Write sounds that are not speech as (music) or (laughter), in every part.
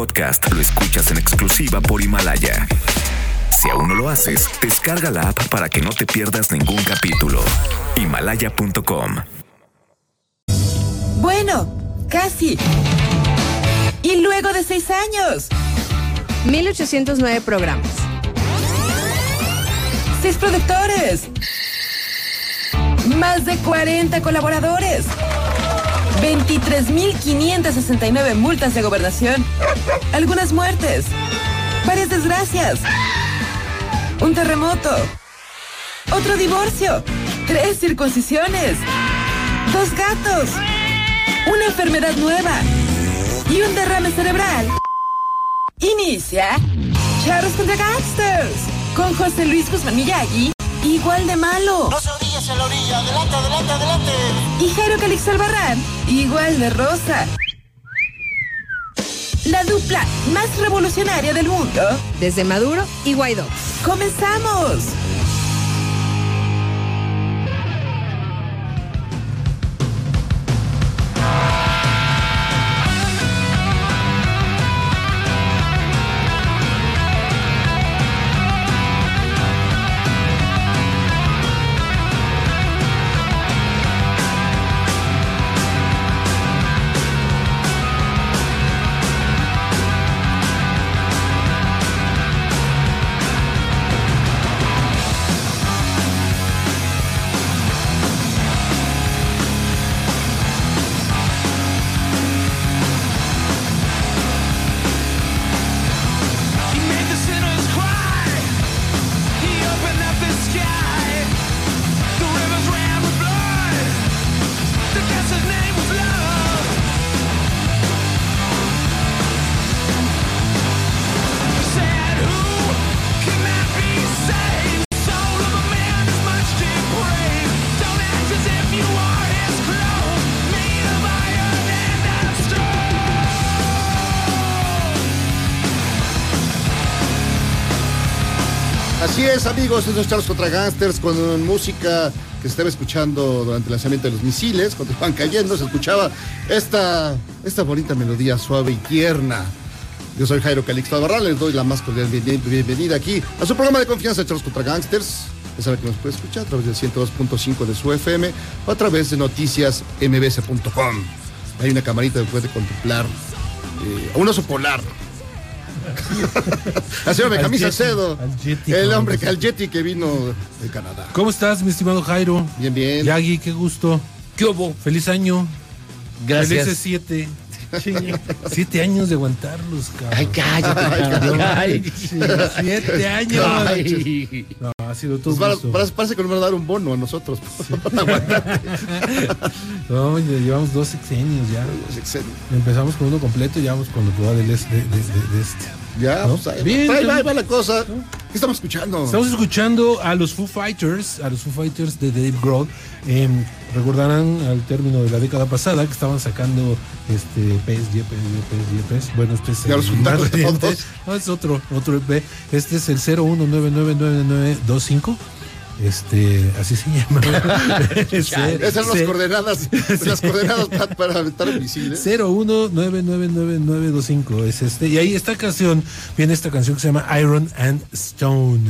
podcast lo escuchas en exclusiva por Himalaya. Si aún no lo haces, descarga la app para que no te pierdas ningún capítulo. Himalaya.com. Bueno, casi. Y luego de seis años, 1809 programas. seis productores, más de 40 colaboradores, 23.569 multas de gobernación, algunas muertes, varias desgracias, un terremoto, otro divorcio, tres circuncisiones, dos gatos, una enfermedad nueva. Y un derrame cerebral. Inicia Charros contra Gangsters con José Luis Guzmán Miyagi, igual de malo. Orillas en la orilla. Adelante, adelante, adelante. Y Jairo Calix igual de rosa. La dupla más revolucionaria del mundo. Desde Maduro y Guaidó. ¡Comenzamos! Es, amigos, estos Charles contra Gangsters con música que se estaba escuchando durante el lanzamiento de los misiles, cuando iban cayendo, se escuchaba esta, esta bonita melodía suave y tierna. Yo soy Jairo Calixto Barral, les doy la más cordial bien- bienvenida aquí a su programa de confianza Charles contra Gangsters. Ya saben que nos puede escuchar a través del 102.5 de su FM o a través de noticiasmbs.com. Hay una camarita que puede contemplar eh, a un oso polar. (laughs) Así Al camisa Yeti, cedo. Yeti, El hombre, al Yeti que vino de Canadá. ¿Cómo estás, mi estimado Jairo? Bien, bien. Yagi, qué gusto. ¿Qué hubo? Feliz año. Gracias. Felices siete. Siete años de aguantarlos, cabrón. Ay, cállate, cabrón. Ay. Siete años. Ay. No, ha sido todo Pues para- parece, que nos van a dar un bono a nosotros. (laughs) No, ya llevamos dos sexenios ya. Excelente. Empezamos con uno completo y ya vamos con lo que va del este, de, de- de- de este. Ya, ¿No? pues ahí, Bien, ahí va, ahí va la cosa. ¿Qué estamos escuchando? Estamos escuchando a los Foo Fighters, a los Foo Fighters de Dave Grohl. Em, recordarán al término de la década pasada que estaban sacando este PSG, PSG, PSG, PSG. Bueno, este es Ya el más reciente. (laughs) No, es otro, otro EP. Este es el 01999925. Este, así se llama. (laughs) (laughs) Esas son las coordenadas, (laughs) las coordenadas para, para aventar el misil. ¿eh? 019999925 es este. Y ahí esta canción, viene esta canción que se llama Iron and Stone.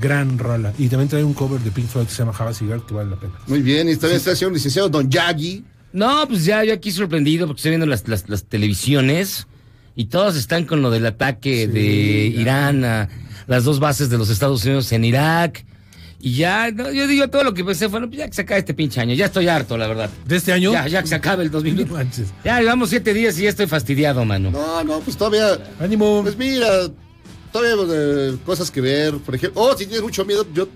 Gran rola. Y también trae un cover de Pink Floyd que se llama Have a Cigar que vale la pena. Muy bien, y también está el señor licenciado Don Yagi. No, pues ya yo aquí sorprendido porque estoy viendo las, las, las televisiones y todos están con lo del ataque de Irán a las dos bases de los Estados Unidos en Irak. Y ya, no, yo digo, todo lo que pensé fue, no, pues ya que se acabe este pinche año. Ya estoy harto, la verdad. ¿De este año? Ya, ya que se acabe el No 2020. manches. Ya llevamos siete días y ya estoy fastidiado, mano. No, no, pues todavía. Ánimo. Pues mira, todavía eh, cosas que ver. Por ejemplo, oh, si tienes mucho miedo, yo.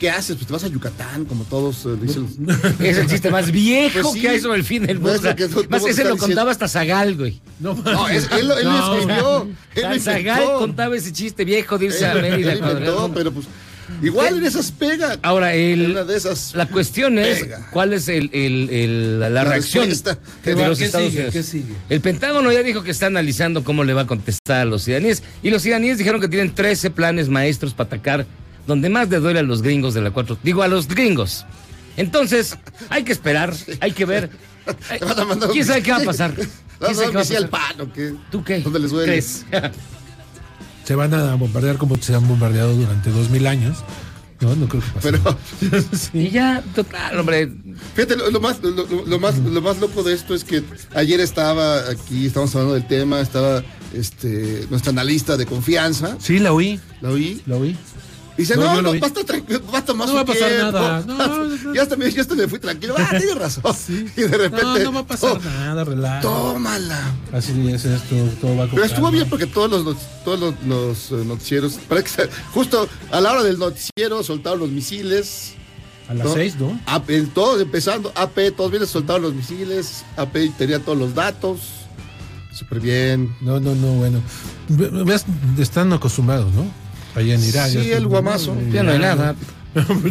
¿Qué haces? Pues te vas a Yucatán, como todos eh, dicen. (laughs) Es el chiste más viejo Pues sí. que hay sobre el fin del No, es mundo. lo que tú- Más ese lo contaba diciendo. hasta Zagal, güey. No, No, es- él, lo- él lo No. escribió. Él lo Zagal inventó. contaba ese chiste viejo de irse a Él, Mérida. él inventó, pero pues. Igual en esas pega. Ahora, el, Una de esas. La cuestión es Pega. cuál es el, el- el- la, la reacción de los ¿Qué Estados sigue? Unidos. ¿Qué sigue? El Pentágono ya dijo que está analizando cómo le va a contestar a los iraníes. Y los iraníes dijeron que tienen 13 planes maestros para atacar donde más le duele a los gringos de la 4. Digo, a los gringos. Entonces, hay que esperar, hay que ver. ¿Quién sabe qué va a pasar? ¿Tú qué? ¿Dónde les duele? ¿Crees? Se van a bombardear como se han bombardeado durante dos mil años. No, no creo que pase. Pero (laughs) Y ya, total, hombre. fíjate, lo, lo más, lo más, lo más loco de esto es que ayer estaba aquí, estábamos hablando del tema, estaba este, nuestra analista de confianza, Sí, la oí. la oí, La oí. Dice, No, no, no, vi. basta, basta más No va a pasar tiempo". nada. (laughs) No, ya hasta me, ya hasta me fui tranquilo, ah, tienes (laughs) razón. Y de repente, No, no va a pasar oh, nada, relaja. tómala. Así es esto, todo va con Pero estuvo bien porque todos los, todos los, los, eh, noticieros, que justo a la hora del noticiero soltaron los misiles. A las seis, ¿no? AP, todos empezando, AP, todos bien soltaron los misiles, AP tenía todos los datos. Súper bien. No, no, no, bueno. Están acostumbrados, ¿no? Allá en Irak. Sí, el guamazo. Ya no hay nada. (laughs)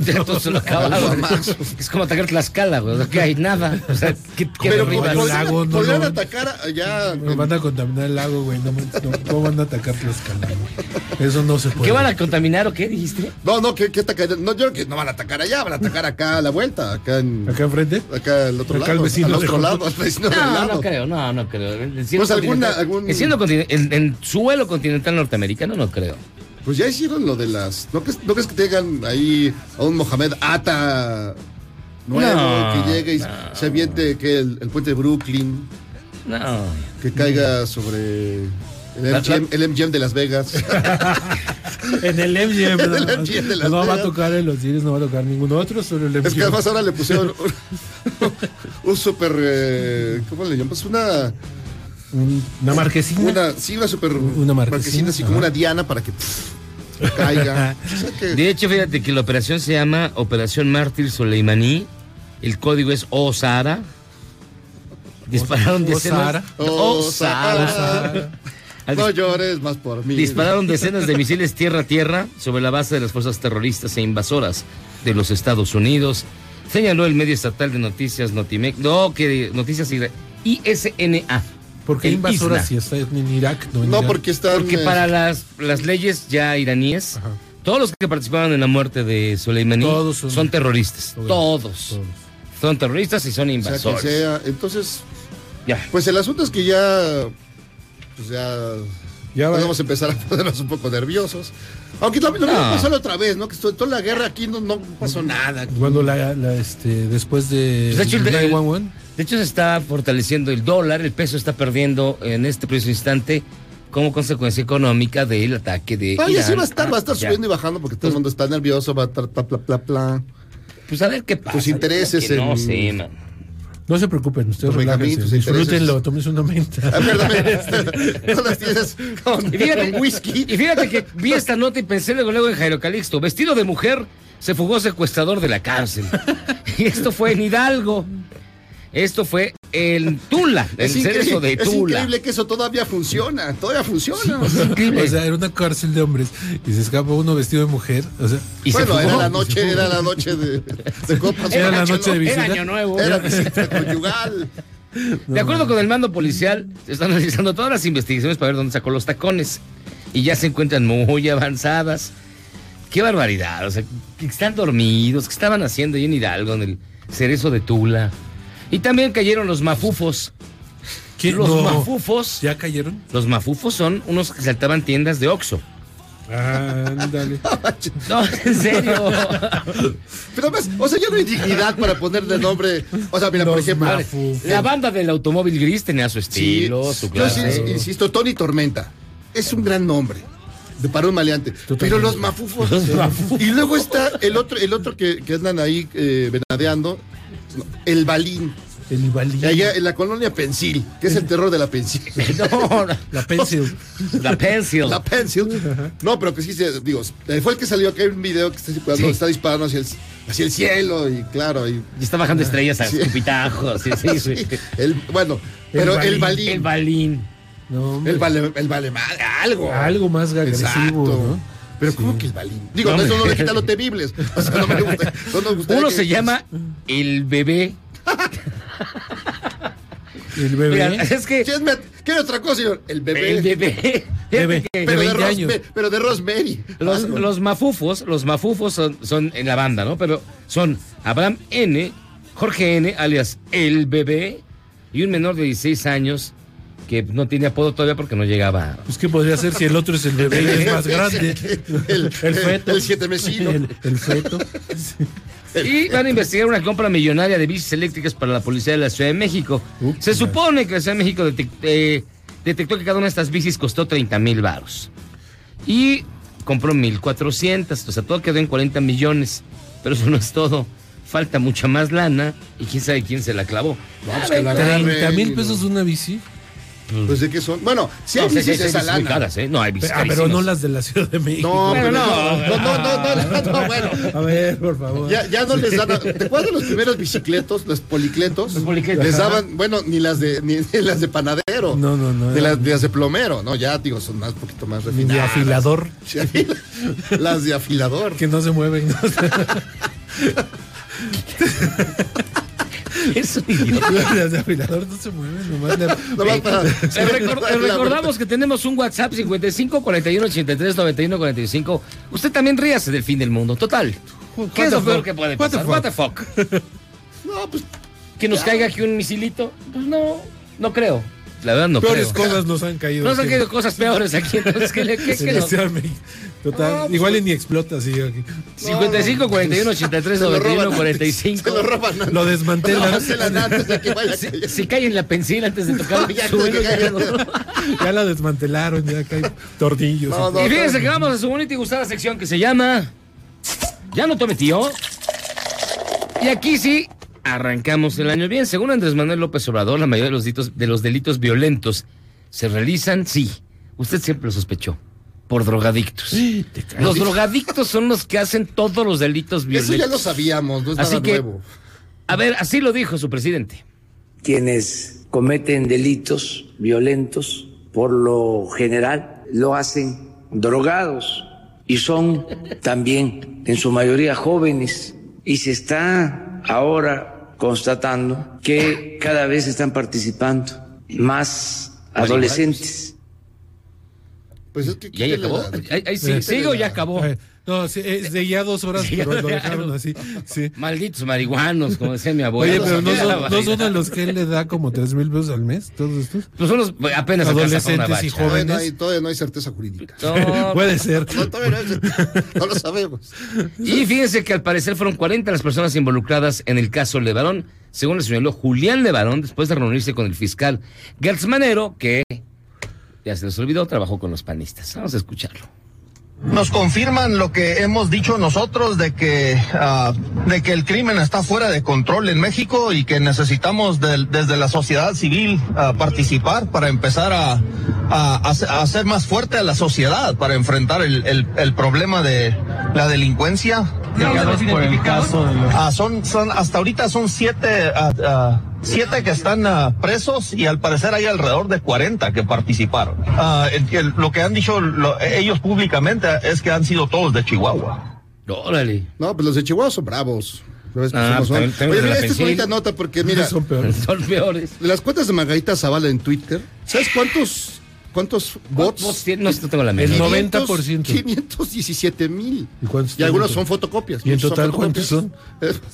Ya todo se lo acabaron. guamazo. Es como atacar Tlaxcala, güey. O sea, que hay nada. O sea, ¿qué, qué Pero el podrían, lago no podrían lo- atacar allá. Nos van a contaminar el lago, güey. No, no, ¿Cómo van a atacar Tlaxcala? no? Eso no se puede. ¿Qué van a contaminar o qué dijiste? No, no, que, que atacar. No, yo creo que no van a atacar allá, van a atacar acá a la vuelta, acá en. ¿Acá enfrente? Acá al otro Acá lado. al vecino al otro lado, al vecino del No, lado. no creo, no, no creo. Pues alguna- algún- en, en suelo continental norteamericano, no creo. Pues ya hicieron lo de las. ¿No crees, no crees que tengan ahí a un Mohamed Ata nuevo No, que llegue y no. se aviente que el, el puente de Brooklyn, No. que caiga sobre el MGM, el MGM de Las Vegas? (laughs) En el MGM. En (laughs) el MGM de Las no va a Vegas. tocar en los cines, no va a tocar ninguno otro, solo el MGM. es que además ahora le pusieron (laughs) un, un super. eh, ¿Cómo le llamas? Una. Un- Una marquesina. una sí, una super. Una marquesina, así como una diana para que pff, caiga. O sea que- De hecho, fíjate que la operación se llama Operación Mártir Soleimaní. El código es Osara. Dispararon decenas. Osara. Al no llores más por mí. Dispararon decenas de misiles tierra a tierra sobre la base de las fuerzas terroristas e invasoras de los Estados Unidos. Señaló el medio estatal de noticias Notimex. No, que Noticias ISNA. ¿Por qué El invasora ISNA. si está en Irak? No, en No, Irak? porque están. Porque eh, para las, las leyes ya iraníes, Ajá. todos los que participaron en la muerte de Soleimani Todos son, son- terroristas. Todos. Todos. Todos. Son terroristas y son sea invasores. sea. Entonces, Ya. pues el asunto es que ya. Pues ya. Ya va- podemos empezar a (laughs) ponernos un poco nerviosos. Aunque lo, lo mismo No. pasó la otra vez, ¿no? Que estuvo toda la guerra aquí no, no pasó nada. Cuando la, la, este, después de, Pues, de hecho, el- el- 911, De hecho, se está fortaleciendo el dólar, el peso está perdiendo en este preciso instante como consecuencia económica del ataque de. No, Irán sí va a estar, va a estar Ya. subiendo y bajando porque todo el mundo está nervioso, va a estar bla, bla, bla. Pues a ver qué pasa. Tus intereses Que No en- sé, man. no se preocupen, ustedes relájense, disfrútenlo, tómense una menta. Ah, perdóname, (laughs) no las tienes con, Y fíjate, con whisky. y fíjate que vi esta nota y pensé luego, luego en Jairo Calixto. Vestido de mujer, se fugó secuestrador de la cárcel. Y esto fue en Hidalgo. Esto fue en Tula, (laughs) el Es, cerezo de increíble, es Tula. increíble que eso todavía funciona, todavía funciona. Increíble. O sea, era una cárcel de hombres y se escapa uno vestido de mujer. O sea, Y bueno, era la noche, era la noche de, de copas. Era la noche de visita. Era año nuevo. Era visita conyugal. De acuerdo con el mando policial, se están realizando todas las investigaciones para ver dónde sacó los tacones. Y ya se encuentran muy avanzadas. Qué barbaridad. O sea, que están dormidos. ¿Qué estaban haciendo ahí en Hidalgo, en el cerezo de Tula? Y también cayeron los mafufos. ¿quién? Los No. mafufos. ¿Ya cayeron? Los mafufos son unos que saltaban tiendas de Oxxo. Ándale. (laughs) No, en serio. Pero además, o sea, yo no hay dignidad para ponerle nombre. O sea, mira, por Los ejemplo. mafufos. La banda del automóvil gris tenía su Sí, estilo, su yo sí, clase. insisto, Tony Tormenta. Es un gran nombre. De para un maleante. Pero los mafufos. Y luego está el otro, el otro que, que andan ahí eh, venadeando. no, El balín. El Ibalí. Que allá en la colonia Pensil, que es el terror de la Pensil. (laughs) No, La pencil. la pencil. La Pencil. No, pero que sí, se- digo, fue el que salió acá en un video que está, cuando Sí. está disparando hacia el, hacia el cielo y claro. Y, Y está bajando estrellas a Sí. escupitajos. Sí, sí, (laughs) sí, sí. el, bueno, pero el balín. balín. El balín. No. El vale, el vale madre, algo. Algo más agresivo, Exacto. ¿no? Pero Sí. ¿cómo que el balín? Digo, No, no, eso no le quita lo temibles. O sea, no me gusta. No Uno se llama el bebé. El bebé. Mira, es que Sí, es ¿Qué otra cosa, señor? El bebé. el bebé. Pero, de 20 años. Pero de Rosemary. Los, los mafufos, los mafufos son, son en la banda, ¿no? Pero son Abraham N, Jorge N, alias el bebé, y un menor de 16 años que no tiene apodo todavía porque no llegaba. Pues, ¿qué podría ser si el otro es el bebé y es (laughs) más grande? El- feto. el siete mesino. El, el feto. (laughs) Y van a investigar una compra millonaria de bicis eléctricas para la policía de la Ciudad de México. Ups, Se supone que la Ciudad de México eh, detectó que cada una de estas bicis costó 30 mil varos. Y compró 1.400, o sea, todo quedó en 40 millones. Pero eso no es todo. Falta mucha más lana y quién sabe quién se la clavó. Vamos que la agarren. 30 mil pesos una bici. Pues de qué son. Bueno, si hay No, sí, sí, bicis de esa lana. caras, ¿eh? No, hay bicis Ah, pero no las de la Ciudad de México. No, pero no. no, no, no, no, no, no, no, (laughs) bueno. A ver, por favor. Ya, ya no les dan. ¿Te acuerdas de los primeros bicicletos, los policletos? Los policletos. Les daban, bueno, ni las de, ni, ni las de panadero. No, no, no. De las, de las de plomero, no, ya digo, son más, un poquito más refinadas. de afilador. (laughs) Sí, (laughs) las de afilador. Que no se mueven. ¿No? (laughs) Es un idiota. De afilador no se mueven. Nomás le- para- recor- le recordamos que tenemos un WhatsApp 55 41 83 91 45. Usted también ríase del fin del mundo. Total. ¿Qué es lo peor que puede What the pasar? fuck? What the fuck? (laughs) No, pues Que nos caiga aquí un misilito. Pues no, no creo. La verdad no Peores creo. cosas nos han caído. Nos han caído cosas peores aquí. Entonces, ¿qué le qué, Sí, qué no? sí. Total. No, pues, Igual y ni explota así aquí. 55 41 83 se lo 91 roban. 45. Se lo roban. antes. Lo desmantelan. Cancelan antes de que vaya a caer. Si cae en la pensil antes de tocar No, ya su antes de que ya no. Ya la desmantelaron, ya que hay tornillos. No, no. Y fíjense que vamos a su bonita y gustada sección que se llama Ya no tome tío. Y aquí sí arrancamos el año bien. Según Andrés Manuel López Obrador, la mayoría de los delitos, de los delitos violentos se realizan, sí. Usted siempre lo sospechó. Por drogadictos. Los drogadictos son los que hacen todos los delitos Eso violentos. ya lo sabíamos, no es Así nada que- nuevo. A ver, así lo dijo su presidente. quienes cometen delitos violentos por lo general lo hacen drogados y son también en su mayoría jóvenes y se está ahora constatando que cada vez están participando más adolescentes. Pues es que ¿Y ahí acabó? la- Ahí, ahí sí, ¿Sigo o la- ya acabó? Eh, (laughs) No, sí, es de ya dos horas, Sí, pero lo lo dejaron así. Sí. Malditos marihuanos, como decía mi abuela. Oye, pero no (laughs) son, no son a los que él le da como tres mil pesos al mes, todos estos. Pues son los apenas Adolescentes y jóvenes. no, hay, todavía no hay certeza jurídica. No, (laughs) Puede ser. No, todavía no, hay- no lo sabemos. Y fíjense que al parecer fueron 40 las personas involucradas en el caso Levarón, según le señaló Julián Levarón, después de reunirse con el fiscal Gertz Manero, que ya se les olvidó, trabajó con los panistas. Vamos a escucharlo. Nos confirman lo que hemos dicho nosotros de que ah, de que el crimen está fuera de control en México y que necesitamos desde la sociedad civil ah, participar para empezar a, a, a hacer- más fuerte a la sociedad para enfrentar el, el- el problema de la delincuencia. Ah, son, son hasta ahorita son siete siete que están ah, presos y al parecer hay alrededor de 40 que participaron. Ah, el- el- lo que han dicho lo- ellos públicamente es que han sido todos de Chihuahua. Órale. No, pues los de Chihuahua son bravos. ¿Sabes Ah, son? también Oye, mira, esta es bonita nota porque, mira, (laughs) Son peores. Son peores. de las cuentas de Margarita Zavala en Twitter, ¿sabes cuántos, cuántos bots? Vos tien- no, no tengo la El menor. 90%. 517 mil. ¿Y cuántos Y algunos son fotocopias. ¿Y en total cuántos son?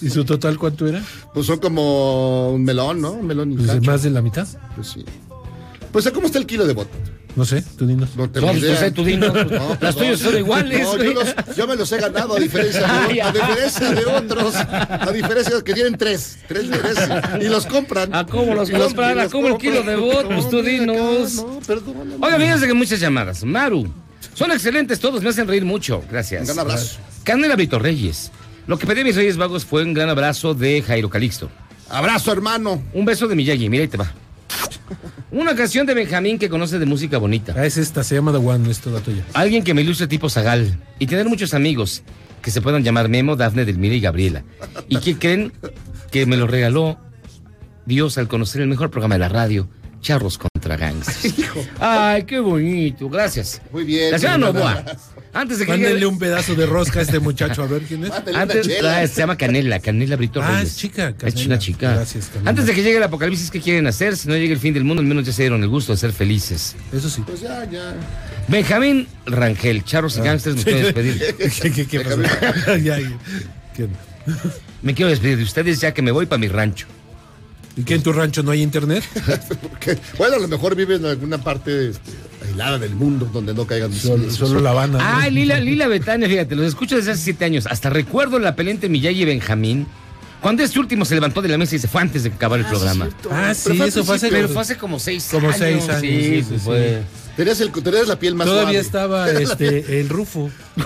¿Y su total cuánto era? Pues son como un melón, ¿no? Un melón y Pues más de la mitad. Pues sí. Pues ¿cómo está el kilo de bot? No sé, tú dinos. No tengo No, pues, no sé, tú dinos. (laughs) Las perdón. tuyas son iguales, No, yo, los- yo me los he ganado a diferencia de, Ay, a ajá. diferencia de otros. A diferencia de que tienen tres. Tres de tres. Y los compran. ¿A cómo los compran? ¿A cómo el kilo de bot? Pues tú No, dinos. No, perdóname. Oiga, fíjense que muchas llamadas. Maru, son excelentes todos, me hacen reír mucho. Gracias. Un gran abrazo. Canela Vito Reyes. Lo que pedí a mis Reyes Vagos fue un gran abrazo de Jairo Calixto. Abrazo, hermano. Un beso de Miyagi, mira ahí te va. Una canción de Benjamín que conoce de música bonita. Ah, es esta, se llama The One, es toda tuya. Alguien que me ilustre tipo Zagal. Y tener muchos amigos que se puedan llamar Memo, Dafne, Delmira y Gabriela. ¿Y que creen que me lo regaló Dios al conocer el mejor programa de la radio, Charros contra Gangsters? Ay, qué bonito. Gracias. Muy bien. La señora Novoa. Antes de que Mándenle llegue- un pedazo de rosca a este muchacho, a ver quién es. Antes, chela. ah, se llama Canela, Canela Brito Ah, Reyes. es chica, Es Canela. una chica. Gracias, Canela. Antes de que llegue el apocalipsis, ¿qué quieren hacer? Si no llega el fin del mundo, al menos ya se dieron el gusto de ser felices. Eso sí. Pues ya, ya. Benjamín Rangel, Charros y Gangsters, me quiero despedir. (laughs) ¿Qué, qué, qué pasó? (laughs) Ya, ya. ¿Qué? Me quiero despedir de ustedes ya que me voy para mi rancho. ¿Y ¿Y que en tu rancho no hay internet? (laughs) Porque, bueno, a lo mejor vive en alguna parte este, aislada del mundo donde no caigan Solo, La Habana. ¿no? Ay, Lila, Lila Betania, fíjate, los escucho desde hace siete años. Hasta recuerdo la pelea entre Miyagi y Benjamín. Cuando este último se levantó de la mesa y se fue antes de acabar el programa. Ah, sí, Pero fue al eso fue hace... Pero fue hace como seis Como años. seis años, sí, Sí, sí, fue. Tenías, el, tenías la piel más Todavía suave. estaba (laughs) este, el Rufo. (laughs)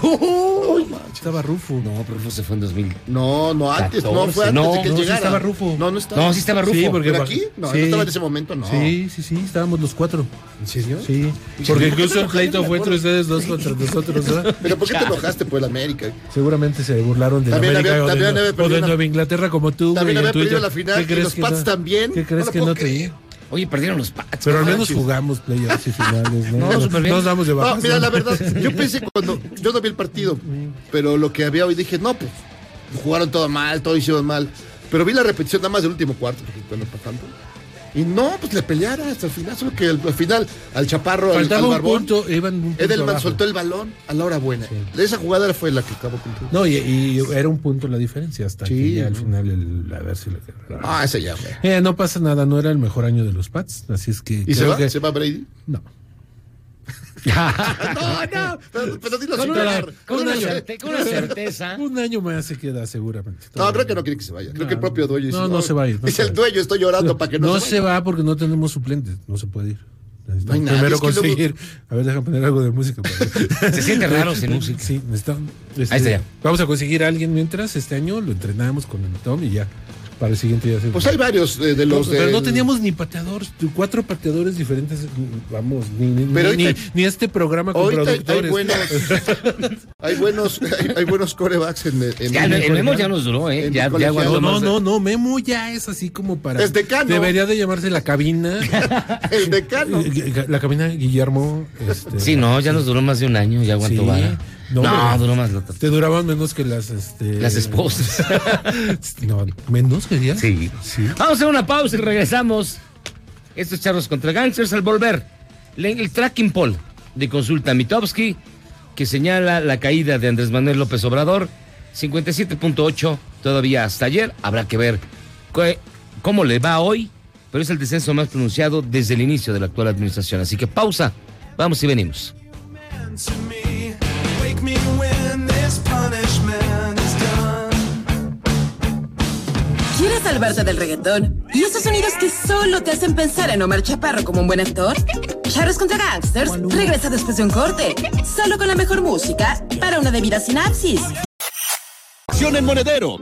Manches. Estaba Rufo. No, pero Rufo se fue en 2000. No, no, antes, no, fue 14, antes no, de que él no, sí llegara. estaba Rufo. No, no estaba. No, sí estaba Rufo. Sí, porque ¿Pero aquí? No, sí. no estaba en ese momento, no. Sí, sí, sí, estábamos los cuatro. ¿En serio? Sí, porque incluso el pleito fue entre ustedes dos contra nosotros. ¿no? (laughs) ¿Pero por qué te enojaste por el América? Seguramente se burlaron de También América había- o, también de, había o de Nueva Inglaterra como tú, También había perdido la final ¿Qué y crees los Pats no- también. ¿Qué crees No que no te. Oye, perdieron los Pats. Pero al no menos jugamos playoffs y finales, ¿no? (laughs) No, bien. Nos damos de No, bajas. mira, la verdad, (laughs) yo pensé cuando. Yo no vi el partido, pero lo que había hoy dije, no, pues. Jugaron todo mal, todo hicieron mal. Pero vi la repetición nada más del último cuarto, porque bueno, para tanto. Y no, pues le peleara hasta el final. Solo que al, al final, al chaparro, al, Faltaba al un barbón, punto, iban un punto Edelman abajo. soltó el balón a la hora buena. Esa jugada fue la que acabó con. No, y, y era un punto la diferencia hasta Sí, que ya al final el, a ver si le Ah, ese ya, güey. Eh, no pasa nada, no era el mejor año de los Pats, así es que ¿Y se va? que- ¿Se va Brady? no. (laughs) no, no, pero, pero dilo Con sin una, llorar. con una No, certe- con una certeza. (laughs) Un año más se queda seguramente. No, creo que no quiere que se vaya. Creo que el propio dueño dice, No, no se va a ir, no dice se el dueño, estoy llorando para que no, no se se vaya. va porque no tenemos suplentes, no se puede ir. Necesitamos No primero es luego- conseguir. A ver, déjame poner algo de música. para- (laughs) Se siente raro sin música. Sí, necesitamos. este, Ahí está ya. Vamos a conseguir a alguien mientras este año lo entrenamos con el Tom y ya. Para el siguiente se. Pues hay varios de No, los pero no teníamos ni pateadores, cuatro pateadores diferentes. Vamos, ni, ni, Pero ni, ahorita- ni este programa con Ahorita hay productores. buenos, (laughs) hay buenos, hay, hay buenos corebacks en, en Ya, el, el Memo ya nos duró, ¿eh? Ya, ya No, no, no, no, Memo ya es así como para. Es decano. Debería de llamarse la cabina. (laughs) el decano. (laughs) La cabina Guillermo. este, Sí, no, ya nos duró más de un año, ya aguantó Sí. vara. No, No, duró más. lo- Te duraban menos que las. Este, Las esposas. (laughs) no, menos querías. Sí. Vamos a hacer una pausa y regresamos. Estos charros contra gangsters al volver. El tracking poll de consulta Mitowski que señala la caída de Andrés Manuel López Obrador. 57.8 todavía hasta ayer. Habrá que ver qué- cómo le va hoy. Pero es el descenso más pronunciado desde el inicio de la actual administración. Así que pausa. Vamos y venimos. Salvarte del reggaetón? ¿Y esos sonidos que solo te hacen pensar en Omar Chaparro como un buen actor? Charros contra Gangsters regresa después de un corte, solo con la mejor música para una debida sinapsis. Acción en Monedero.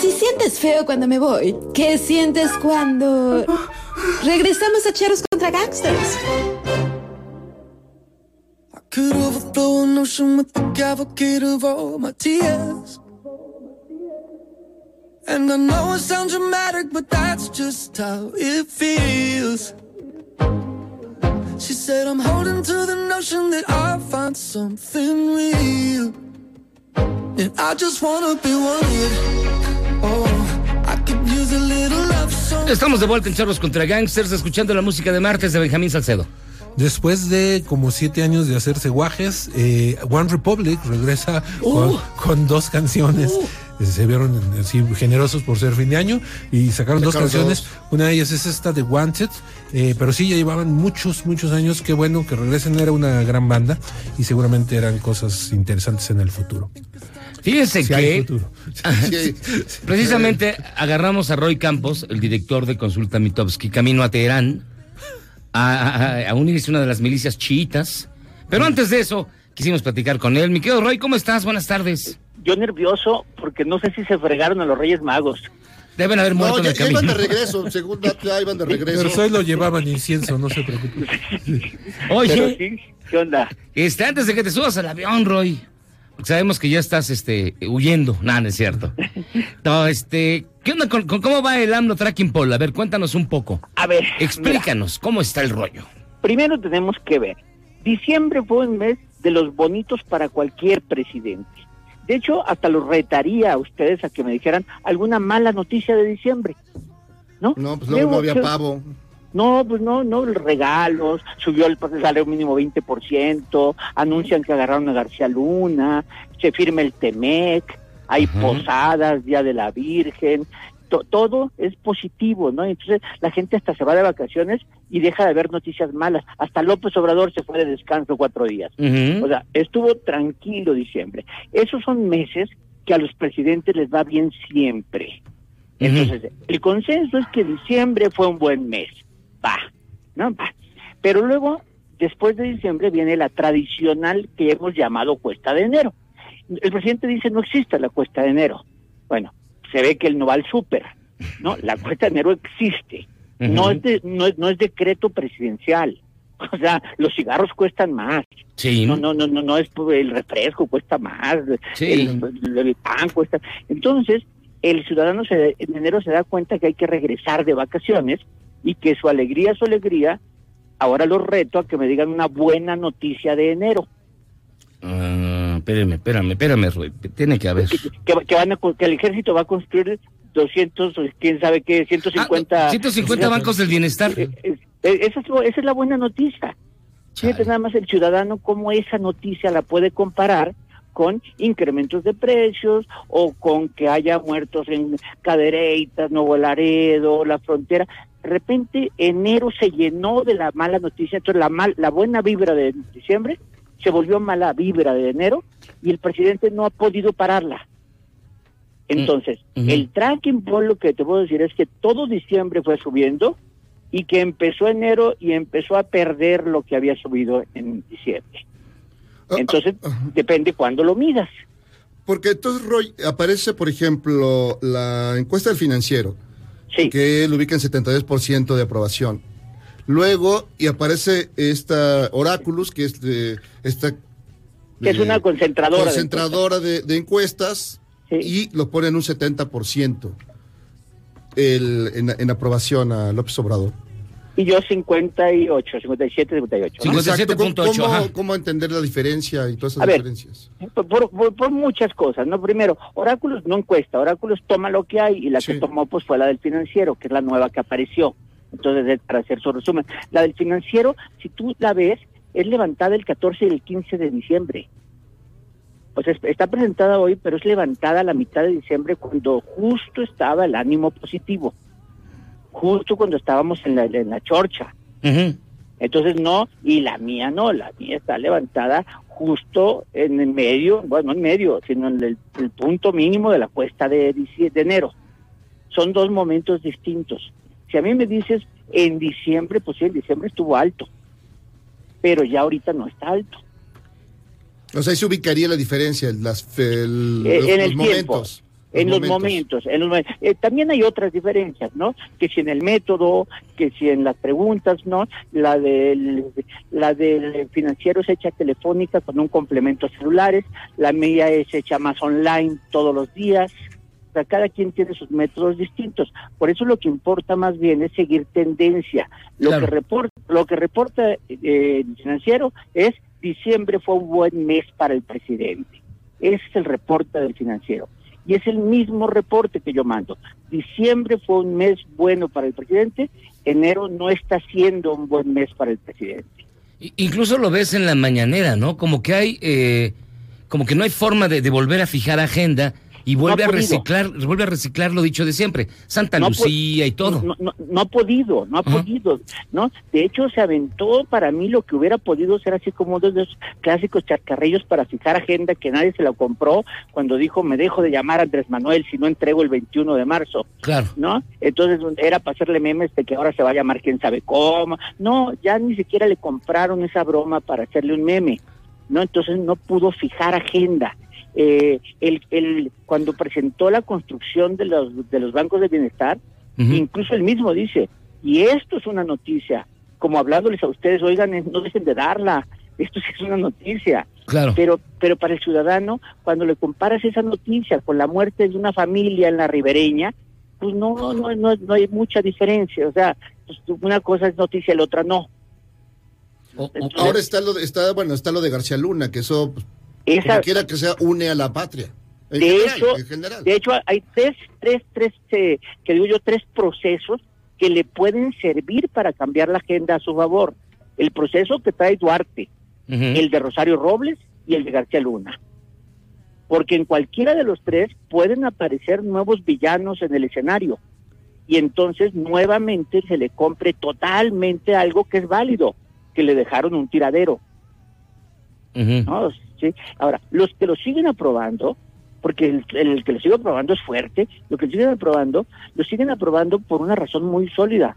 Si sientes feo cuando me voy, ¿qué sientes cuando regresamos a Charros contra Gangsters? Could overflow an ocean with the cavalcade of all my tears. And I know it sounds dramatic, but that's just how it feels. She said, I'm holding to the notion that I'll find something real. And I just wanna be wanted. Oh, I could use a little love song. Estamos de vuelta en Charros contra Gangsters, escuchando la música de martes de Benjamín Salcedo. Después de como siete años de hacerse guajes, eh, One Republic regresa con, con dos canciones. Eh, Se vieron así generosos por ser fin de año y sacaron dos canciones. dos. Una de ellas es esta de Wanted, eh, pero sí ya llevaban muchos, muchos años. Qué bueno que regresen. Era una gran banda y seguramente eran cosas interesantes en el futuro. Fíjense Si hay que. (laughs) Sí. precisamente agarramos a Roy Campos, el director de Consulta Mitowski, camino a Teherán, a, a- a unirse a una de las milicias chiitas. Pero antes de eso, quisimos platicar con él. Mi querido Roy, ¿cómo estás? Buenas tardes. Yo nervioso porque no sé si se fregaron a los Reyes Magos. Deben haber muerto No, en ya, el ya iban camino. de regreso. Según ya iban de regreso. Pero solo llevaban incienso, no se preocupe. (laughs) Oye, sí, ¿qué onda? este, antes de que te subas al avión, Roy, porque sabemos que ya estás este, huyendo. Nada, no es cierto. No, este, ¿qué onda con, con cómo va el AMLO Tracking Poll? A ver, cuéntanos un poco. A ver, Explícanos, ¿cómo está el rollo? primero tenemos que ver. Diciembre fue un mes de los bonitos para cualquier presidente. De hecho, hasta los retaría a ustedes a que me dijeran alguna mala noticia de diciembre. ¿No? No, pues luego no había ¿Qué- pavo. No, pues no, no, regalos, subió el salario mínimo 20%, anuncian que agarraron a García Luna, se firma el TEMEC, hay Ajá. posadas, Día de la Virgen, to- todo es positivo, ¿no? Entonces la gente hasta se va de vacaciones y deja de ver noticias malas. Hasta López Obrador se fue de descanso cuatro días. O sea, estuvo tranquilo diciembre. Esos son meses que a los presidentes les va bien siempre. Entonces, el consenso es que diciembre fue un buen mes. Va, ¿no? Va. Pero luego, después de diciembre, viene la tradicional que hemos llamado cuesta de enero. El presidente dice no existe la cuesta de enero. Bueno, se ve que él no va al súper, ¿no? La cuesta de enero existe. No es, de- no, es, no es decreto presidencial. (laughs) O sea, los cigarros cuestan más. Sí. No, no, no, no, no es el refresco cuesta más. Sí. El, el pan cuesta. Entonces, el ciudadano se, en enero se da cuenta que hay que regresar de vacaciones y que su alegría, su alegría, ahora los reto a que me digan una buena noticia de enero. Ah, espérame, espérame, espérame, Rui. Tiene que haber. Que, que van a, que el ejército va a construir 200, o quién sabe qué, 150. 150 bancos del bienestar. Eh, eh, esa, es, esa es la buena noticia. Fíjate nada más el ciudadano cómo esa noticia la puede comparar con incrementos de precios o con que haya muertos en Cadereytas, Nuevo Laredo, la frontera. De repente enero se llenó de la mala noticia, entonces la, mal, la buena vibra de diciembre se volvió mala vibra de enero y el presidente no ha podido pararla. Entonces, el tracking por lo que te puedo decir es que todo diciembre fue subiendo y que empezó enero y empezó a perder lo que había subido en diciembre. Entonces, depende cuándo lo midas. Porque entonces, Roy, aparece, por ejemplo, la encuesta del financiero, que lo ubica en 72% de aprobación. Luego, y aparece esta Oráculos, que es de, esta... Que es una concentradora de concentradora de, de encuestas, y lo pone en un 70% el, en, en aprobación a López Obrador. Y yo 58, 57, 58. ¿no? Exacto, ¿Cómo, cómo, cómo entender la diferencia y todas esas A ver, diferencias? Por, por- por muchas cosas, ¿no? Primero, Oráculos no encuesta, Oráculos toma lo que hay y la que tomó pues fue la del financiero, que es la nueva que apareció. Entonces, para hacer su resumen, la del financiero, si tú la ves, es levantada el 14 y el 15 de diciembre. Pues es- está presentada hoy, pero es levantada a la mitad de diciembre cuando justo estaba el ánimo positivo, justo cuando estábamos en la, en la chorcha. Entonces no, y la mía no, la mía está levantada justo en el medio, bueno, no en medio, sino en el, el punto mínimo de la cuesta de, de enero. Son dos momentos distintos. Si a mí me dices en diciembre, pues sí, en diciembre estuvo alto, pero ya ahorita no está alto. O sea, ahí se ubicaría la diferencia, las, el- Eh, los, en los el tiempo, momentos. en los momentos. en los momen- eh, también hay otras diferencias, ¿no? Que si en el método, que si en las preguntas, ¿no? La del, la del financiero es hecha telefónica con un complemento a celulares, la mía es hecha más online todos los días. Cada quien tiene sus métodos distintos. Por eso lo que importa más bien es seguir tendencia. Lo Claro. que reporta, lo que reporta eh, el financiero es diciembre fue un buen mes para el presidente. Ese es el reporte del financiero. Y es el mismo reporte que yo mando. Diciembre fue un mes bueno para el presidente, enero no está siendo un buen mes para el presidente. Incluso lo ves en la mañanera, ¿no? Como que hay, eh, como que no hay forma de, de volver a fijar agenda y vuelve a podido. reciclar, vuelve a reciclar lo dicho de siempre, Santa No Lucía y todo. No, no- no ha podido, no ha podido, ¿no? De hecho, se aventó para mí lo que hubiera podido ser así como uno de esos clásicos charcarrillos para fijar agenda que nadie se la compró cuando dijo me dejo de llamar a Andrés Manuel si no entrego el 21 de marzo. Claro. ¿no? Entonces era para hacerle memes de que ahora se va a llamar quién sabe cómo. No, ya ni siquiera le compraron esa broma para hacerle un meme, ¿no? Entonces no pudo fijar agenda. Eh, el, el, cuando presentó la construcción de los, de los bancos de bienestar, incluso él mismo dice, y esto es una noticia, como hablándoles a ustedes, oigan, eh, no dejen de darla, esto sí es una noticia. Claro. Pero, pero para el ciudadano, cuando le comparas esa noticia con la muerte de una familia en la ribereña, pues no, no, no, no hay mucha diferencia. O sea, pues, una cosa es noticia y la otra no. Ahora está lo, de, está, bueno, está lo de García Luna, que eso, pues, Esa- quiera que sea, une a la patria. En de general, hecho, en general. de hecho hay tres, tres, tres, eh, que digo yo, tres procesos que le pueden servir para cambiar la agenda a su favor. El proceso que trae Duarte, el de Rosario Robles y el de García Luna. porque en cualquiera de los tres pueden aparecer nuevos villanos en el escenario y entonces nuevamente se le compre totalmente algo que es válido, que le dejaron un tiradero. ¿No? Sí. Ahora, los que lo siguen aprobando, porque el, el que lo sigue aprobando es fuerte, lo que siguen aprobando, lo siguen aprobando por una razón muy sólida.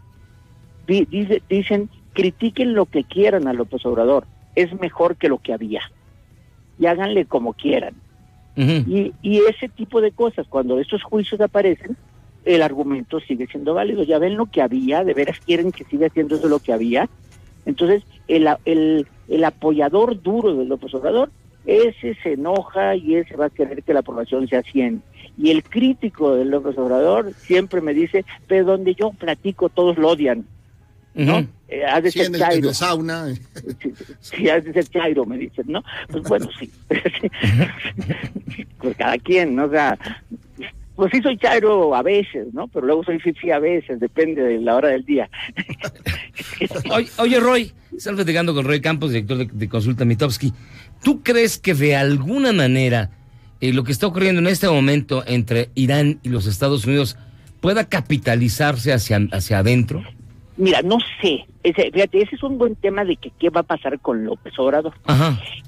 Di- dice- dicen, critiquen lo que quieran a López Obrador, es mejor que lo que había. Y háganle como quieran. y, y ese tipo de cosas, cuando estos juicios aparecen, el argumento sigue siendo válido. Ya ven lo que había, de veras quieren que siga siendo eso lo que había. Entonces, el, el, el apoyador duro de López Obrador, ese se enoja y ese va a querer que la aprobación sea 100. Y el crítico de López Obrador siempre me dice, pero donde yo platico todos lo odian. ¿no? Eh, has de Sí, ser en el, en Chairo. el sauna. (laughs) Sí, sí, has de ser Chairo, me dicen, ¿no? Pues bueno, sí. (laughs) pues cada quien, ¿no? O sea, pues sí soy Chairo a veces, ¿no? Pero luego soy Fifi a veces, depende de la hora del día. (laughs) Oye, oye, Roy, estamos platicando con Roy Campos, director de, de Consulta Mitowski. ¿Tú crees que de alguna manera eh, lo que está ocurriendo en este momento entre Irán y los Estados Unidos pueda capitalizarse hacia, hacia adentro? Mira, no sé. Ese, fíjate, ese es un buen tema de que qué va a pasar con López Obrador.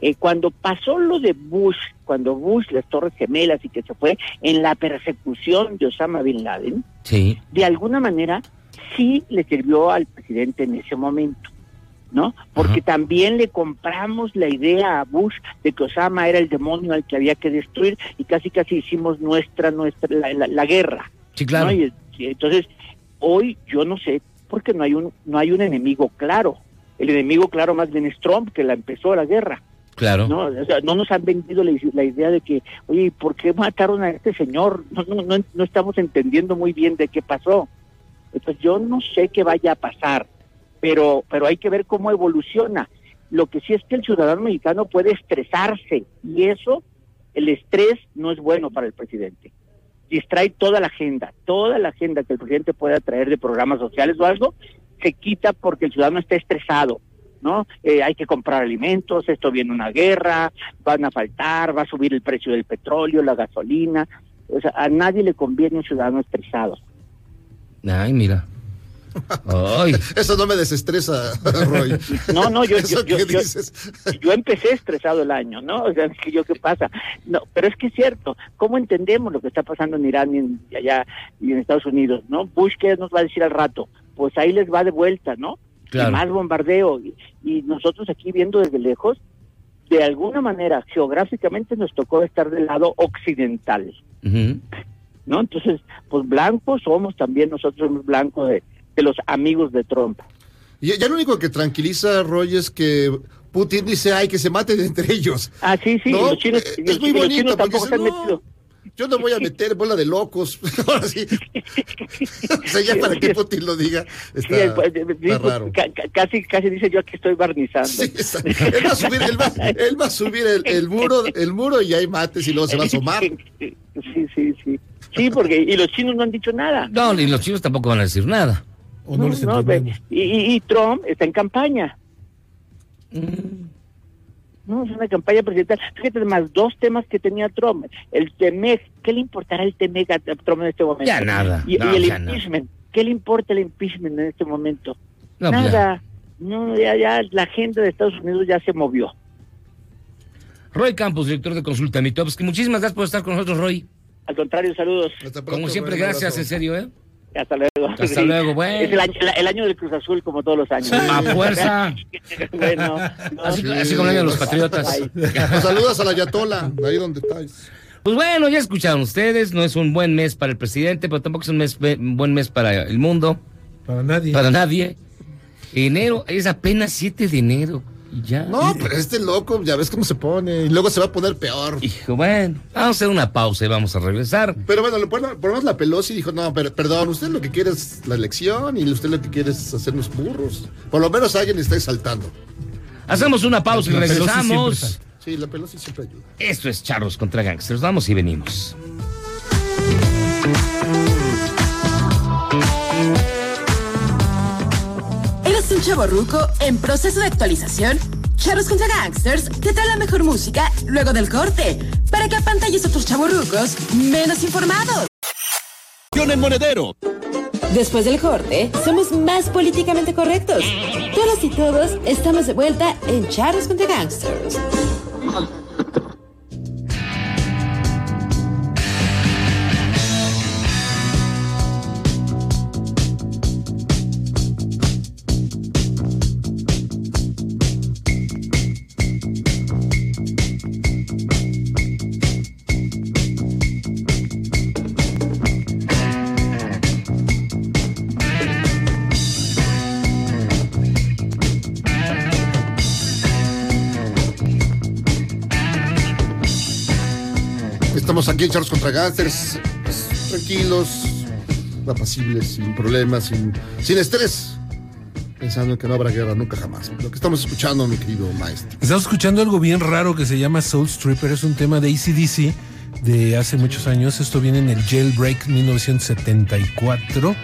Eh, cuando pasó lo de Bush, cuando Bush, las Torres Gemelas y que se fue en la persecución de Osama Bin Laden, Sí. de alguna manera sí le sirvió al presidente en ese momento, ¿no? Porque también le compramos la idea a Bush de que Osama era el demonio al que había que destruir y casi casi hicimos nuestra nuestra la, la- la guerra. Sí, claro. ¿no? Y, y entonces hoy yo no sé porque no hay un no hay un enemigo claro. El enemigo claro más bien es Trump que la empezó la guerra. Claro. No, o sea, no nos han vendido la, la idea de que, oye, ¿por qué mataron a este señor? No, no, no, no estamos entendiendo muy bien de qué pasó. Entonces yo no sé qué vaya a pasar, pero, pero hay que ver cómo evoluciona. Lo que sí es que el ciudadano mexicano puede estresarse y eso, el estrés no es bueno para el presidente. Distrae toda la agenda, toda la agenda que el presidente pueda traer de programas sociales o algo, se quita porque el ciudadano está estresado. ¿no? Eh, hay que comprar alimentos, esto viene una guerra, van a faltar, va a subir el precio del petróleo, la gasolina. O sea, a nadie le conviene un ciudadano estresado. Ay, mira. Ay. Eso no me desestresa, Roy. No, no, yo, yo, yo, yo- empecé estresado el año, ¿no? O sea, yo qué pasa. No, pero es que es cierto, ¿cómo entendemos lo que está pasando en Irán y, en, y allá y en Estados Unidos, ¿no? Bush, ¿qué nos va a decir al rato? Pues ahí les va de vuelta, ¿no? Claro. Y más bombardeo. Y, y nosotros aquí viendo desde lejos, de alguna manera, geográficamente nos tocó estar del lado occidental, Ujú. ¿no? Entonces, pues blancos somos también, nosotros blancos de, de los amigos de Trump. Y ya lo único que tranquiliza, Roy, es que Putin dice, ay, que se maten (laughs) entre ellos. Ah, sí, sí, ¿No? los chinos, Eh, es muy los bonito, chinos porque tampoco se han dice, "No, metido. Yo no voy a meter bola de locos. (laughs) Ahora sí. (laughs) o sea, ya para que Putin lo diga, está, Sí, pues, eh, está raro. ca- ca- casi, casi dice yo que estoy barnizando. Sí, él va a subir, él va, él va a subir el, el muro, el muro y hay mates y luego se va a asomar. Sí, sí, sí. Sí, porque y los chinos no han dicho nada. No, y los chinos tampoco van a decir nada. O no, les No, entendemos. ve, y, Trump está en campaña. No, es una campaña presidencial. Fíjate, además, dos temas que tenía Trump. El TEMEC, ¿qué le importará el TEMEC a Trump en este momento? Ya nada, Y, no, y el impeachment, ¿qué le importa el impeachment en este momento? No, pues nada. No, ya, ya, la agenda de Estados Unidos ya se movió. Roy Campos, director de Consulta Mitowski. Muchísimas gracias por estar con nosotros, Roy. Al contrario, saludos. Como siempre, gracias, en serio, ¿eh? Hasta luego. Hasta luego, bueno. Es el año, el año del Cruz Azul, como todos los años. A fuerza. (laughs) bueno. no. Así, así como el año de los patriotas. Pues saludas a la Yatola, ahí donde estáis. Pues bueno, ya escucharon ustedes, no es un buen mes para el presidente, pero tampoco es un, mes- un buen mes para el mundo, Para nadie. para nadie. Enero es apenas 7 de enero. Y ya. No, pero este loco, ya ves cómo se pone. Y luego se va a poner peor. Hijo, bueno, vamos a hacer una pausa y vamos a regresar. Pero bueno, por por lo menos la Pelosi dijo, no, pero, perdón, usted lo que quiere es la elección y usted lo que quiere es hacernos burros. Por lo menos alguien está exaltando. Hacemos una pausa y regresamos. Sí, la Pelosi siempre ayuda. Esto es Charros contra Gangsters. Vamos y venimos. ¿Eres un chavo ruco en proceso de actualización? Charros contra Gangsters te trae la mejor música luego del corte, para que apantalles a tus chavorrucos menos informados. en Monedero. Después del corte, somos más políticamente correctos. Todas y todos estamos de vuelta en Charros contra Gangsters. Estamos aquí en Charlos contra Gangsters, pues, tranquilos, apacibles, sin problemas, sin, sin estrés, pensando en que no habrá guerra nunca jamás. Lo que estamos escuchando, mi querido maestro. Estamos escuchando algo bien raro que se llama Soul Stripper. Es un tema de ACDC de hace muchos años. Esto viene en el Jailbreak 1974,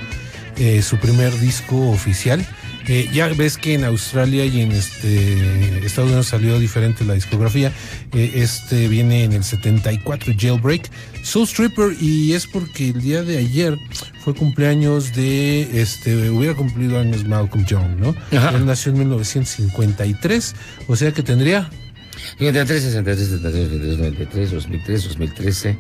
eh, su primer disco oficial. Eh, ya ves que en Australia y en este Estados Unidos salió diferente la discografía. Eh, este viene en el 74, Jailbreak. Soul Stripper, y es porque el día de ayer fue cumpleaños de, este, hubiera cumplido años Malcolm Young, ¿no? Ajá. Él nació en 1953, o sea que tendría 53, 63, 72, 93, 2003, 2013.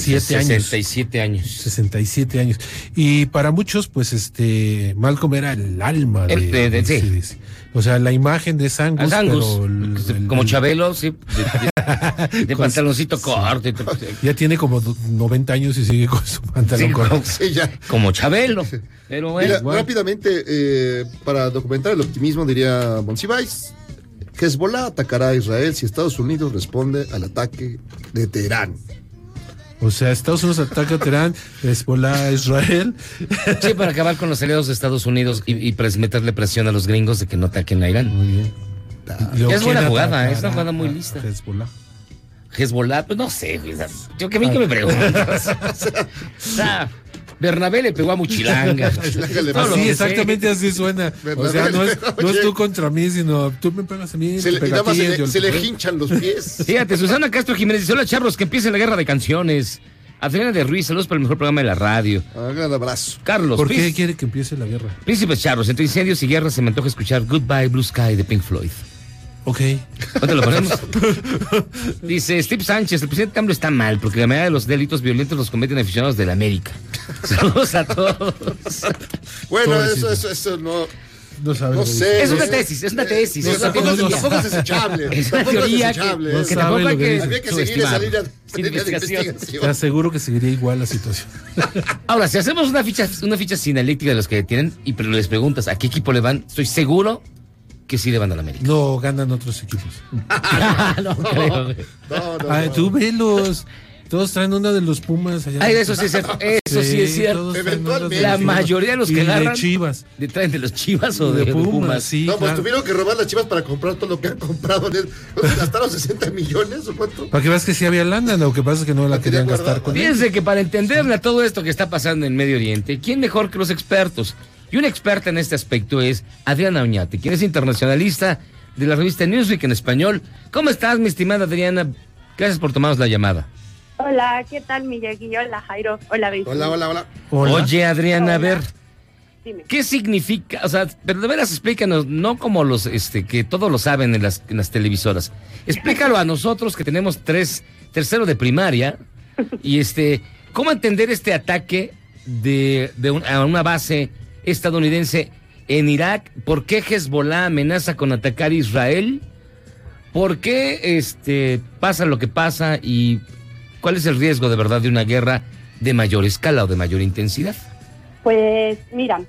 67 años. 67 años. 67 años. Y para muchos, pues este, Malcolm era el alma de, El- de- de- sí. O sea, la imagen de Sangus, Al Angus, pero el- el- como el- Chabelo, sí, de, de- (laughs) de Con- pantaloncito corto. (laughs) Ya tiene como do- 90 años y sigue con su pantalón Sí, corto. ya. (laughs) Como Chabelo. Pero bueno, Mira, bueno. rápidamente, eh, para documentar el optimismo, diría Monsiváis, Hezbollah atacará a Israel si Estados Unidos responde al ataque de Teherán. O sea, Estados Unidos ataca a Teherán, Hezbollah a Israel. Sí, para acabar con los aliados de Estados Unidos y, y pres- meterle presión a los gringos de que no ataquen a Irán. Muy bien. Ah, Es buena ¿quién jugada, es una jugada muy lista. Hezbollah? Hezbollah, pues no sé, Yo que mí que me preguntas. (laughs) o sea, Bernabé le pegó a Muchilanga. (laughs) Sí, exactamente así suena. O sea, no es, no es tú contra mí, sino tú me pegas a mí. Se le, ti, se, yo le, se le hinchan los pies. (laughs) Fíjate, Susana Castro Jiménez dice, hola charros, que empiece la guerra de canciones. Adriana de Ruiz, saludos para el mejor programa de la radio. Ah, gran abrazo. Carlos, ¿Por qué quiere que empiece la guerra? Príncipes charros, entre incendios y guerras se me antoja escuchar Goodbye Blue Sky de Pink Floyd. Ok. ¿Dónde lo ponemos? (laughs) Dice Steve Sánchez, el presidente AMLO está mal porque la mayoría de los delitos violentos los cometen aficionados de la América. (laughs) Saludos a todos. Bueno, eso, eso, eso no. No sabes. No sé. Es una no tesis, es una tesis. No, tampoco, es- teoría. tampoco es desechable. (laughs) Es una tampoco teoría es desechable. que, No tampoco hay que. Había que seguir esa línea, Sin línea de investigación. Te aseguro que seguiría igual la situación. Ahora, si hacemos una ficha, una ficha sinaléctica de los que tienen y pero les preguntas a qué equipo le van, estoy seguro que sí le van a la América. No, ganan otros equipos. (laughs) no creo. No, no, Ay, no. tú velos. Todos traen una de los Pumas allá. Ay, eso sí es cierto. Eso sí, es cierto. de Eventualmente. los La mayoría de los Y que de agarran Chivas. ¿De traen de los Chivas o Y de, de Pumas, Pumas? sí. No, pues claro. tuvieron que robar las chivas para comprar todo lo que han comprado. ¿Gastaron 60 millones o cuánto? Para que veas que sí había lana, lo que pasa es que no la La quería querían gastar con. Fíjense que para entenderle a todo esto que está pasando en Medio Oriente, ¿quién mejor que los expertos? Y una experta en este aspecto es Adriana Oñate, quien es internacionalista de la revista Newsweek en español. ¿Cómo estás, mi estimada Adriana? Gracias por tomarnos la llamada. Hola, ¿qué tal, Miyagi? Hola, Jairo. Hola, Beijing. Hola, hola, hola. Hola. Oye, Adriana, a ver, Dime. ¿qué significa? O sea, pero de veras explícanos, no como los este que todos lo saben en las, en las televisoras. Explícalo a nosotros que tenemos tres, tercero de primaria, y este, ¿cómo entender este ataque de, de un- a una base estadounidense en Irak? ¿Por qué Hezbollah amenaza con atacar Israel? ¿Por qué este pasa lo que pasa y cuál es el riesgo de verdad de una guerra de mayor escala o de mayor intensidad? Pues mira,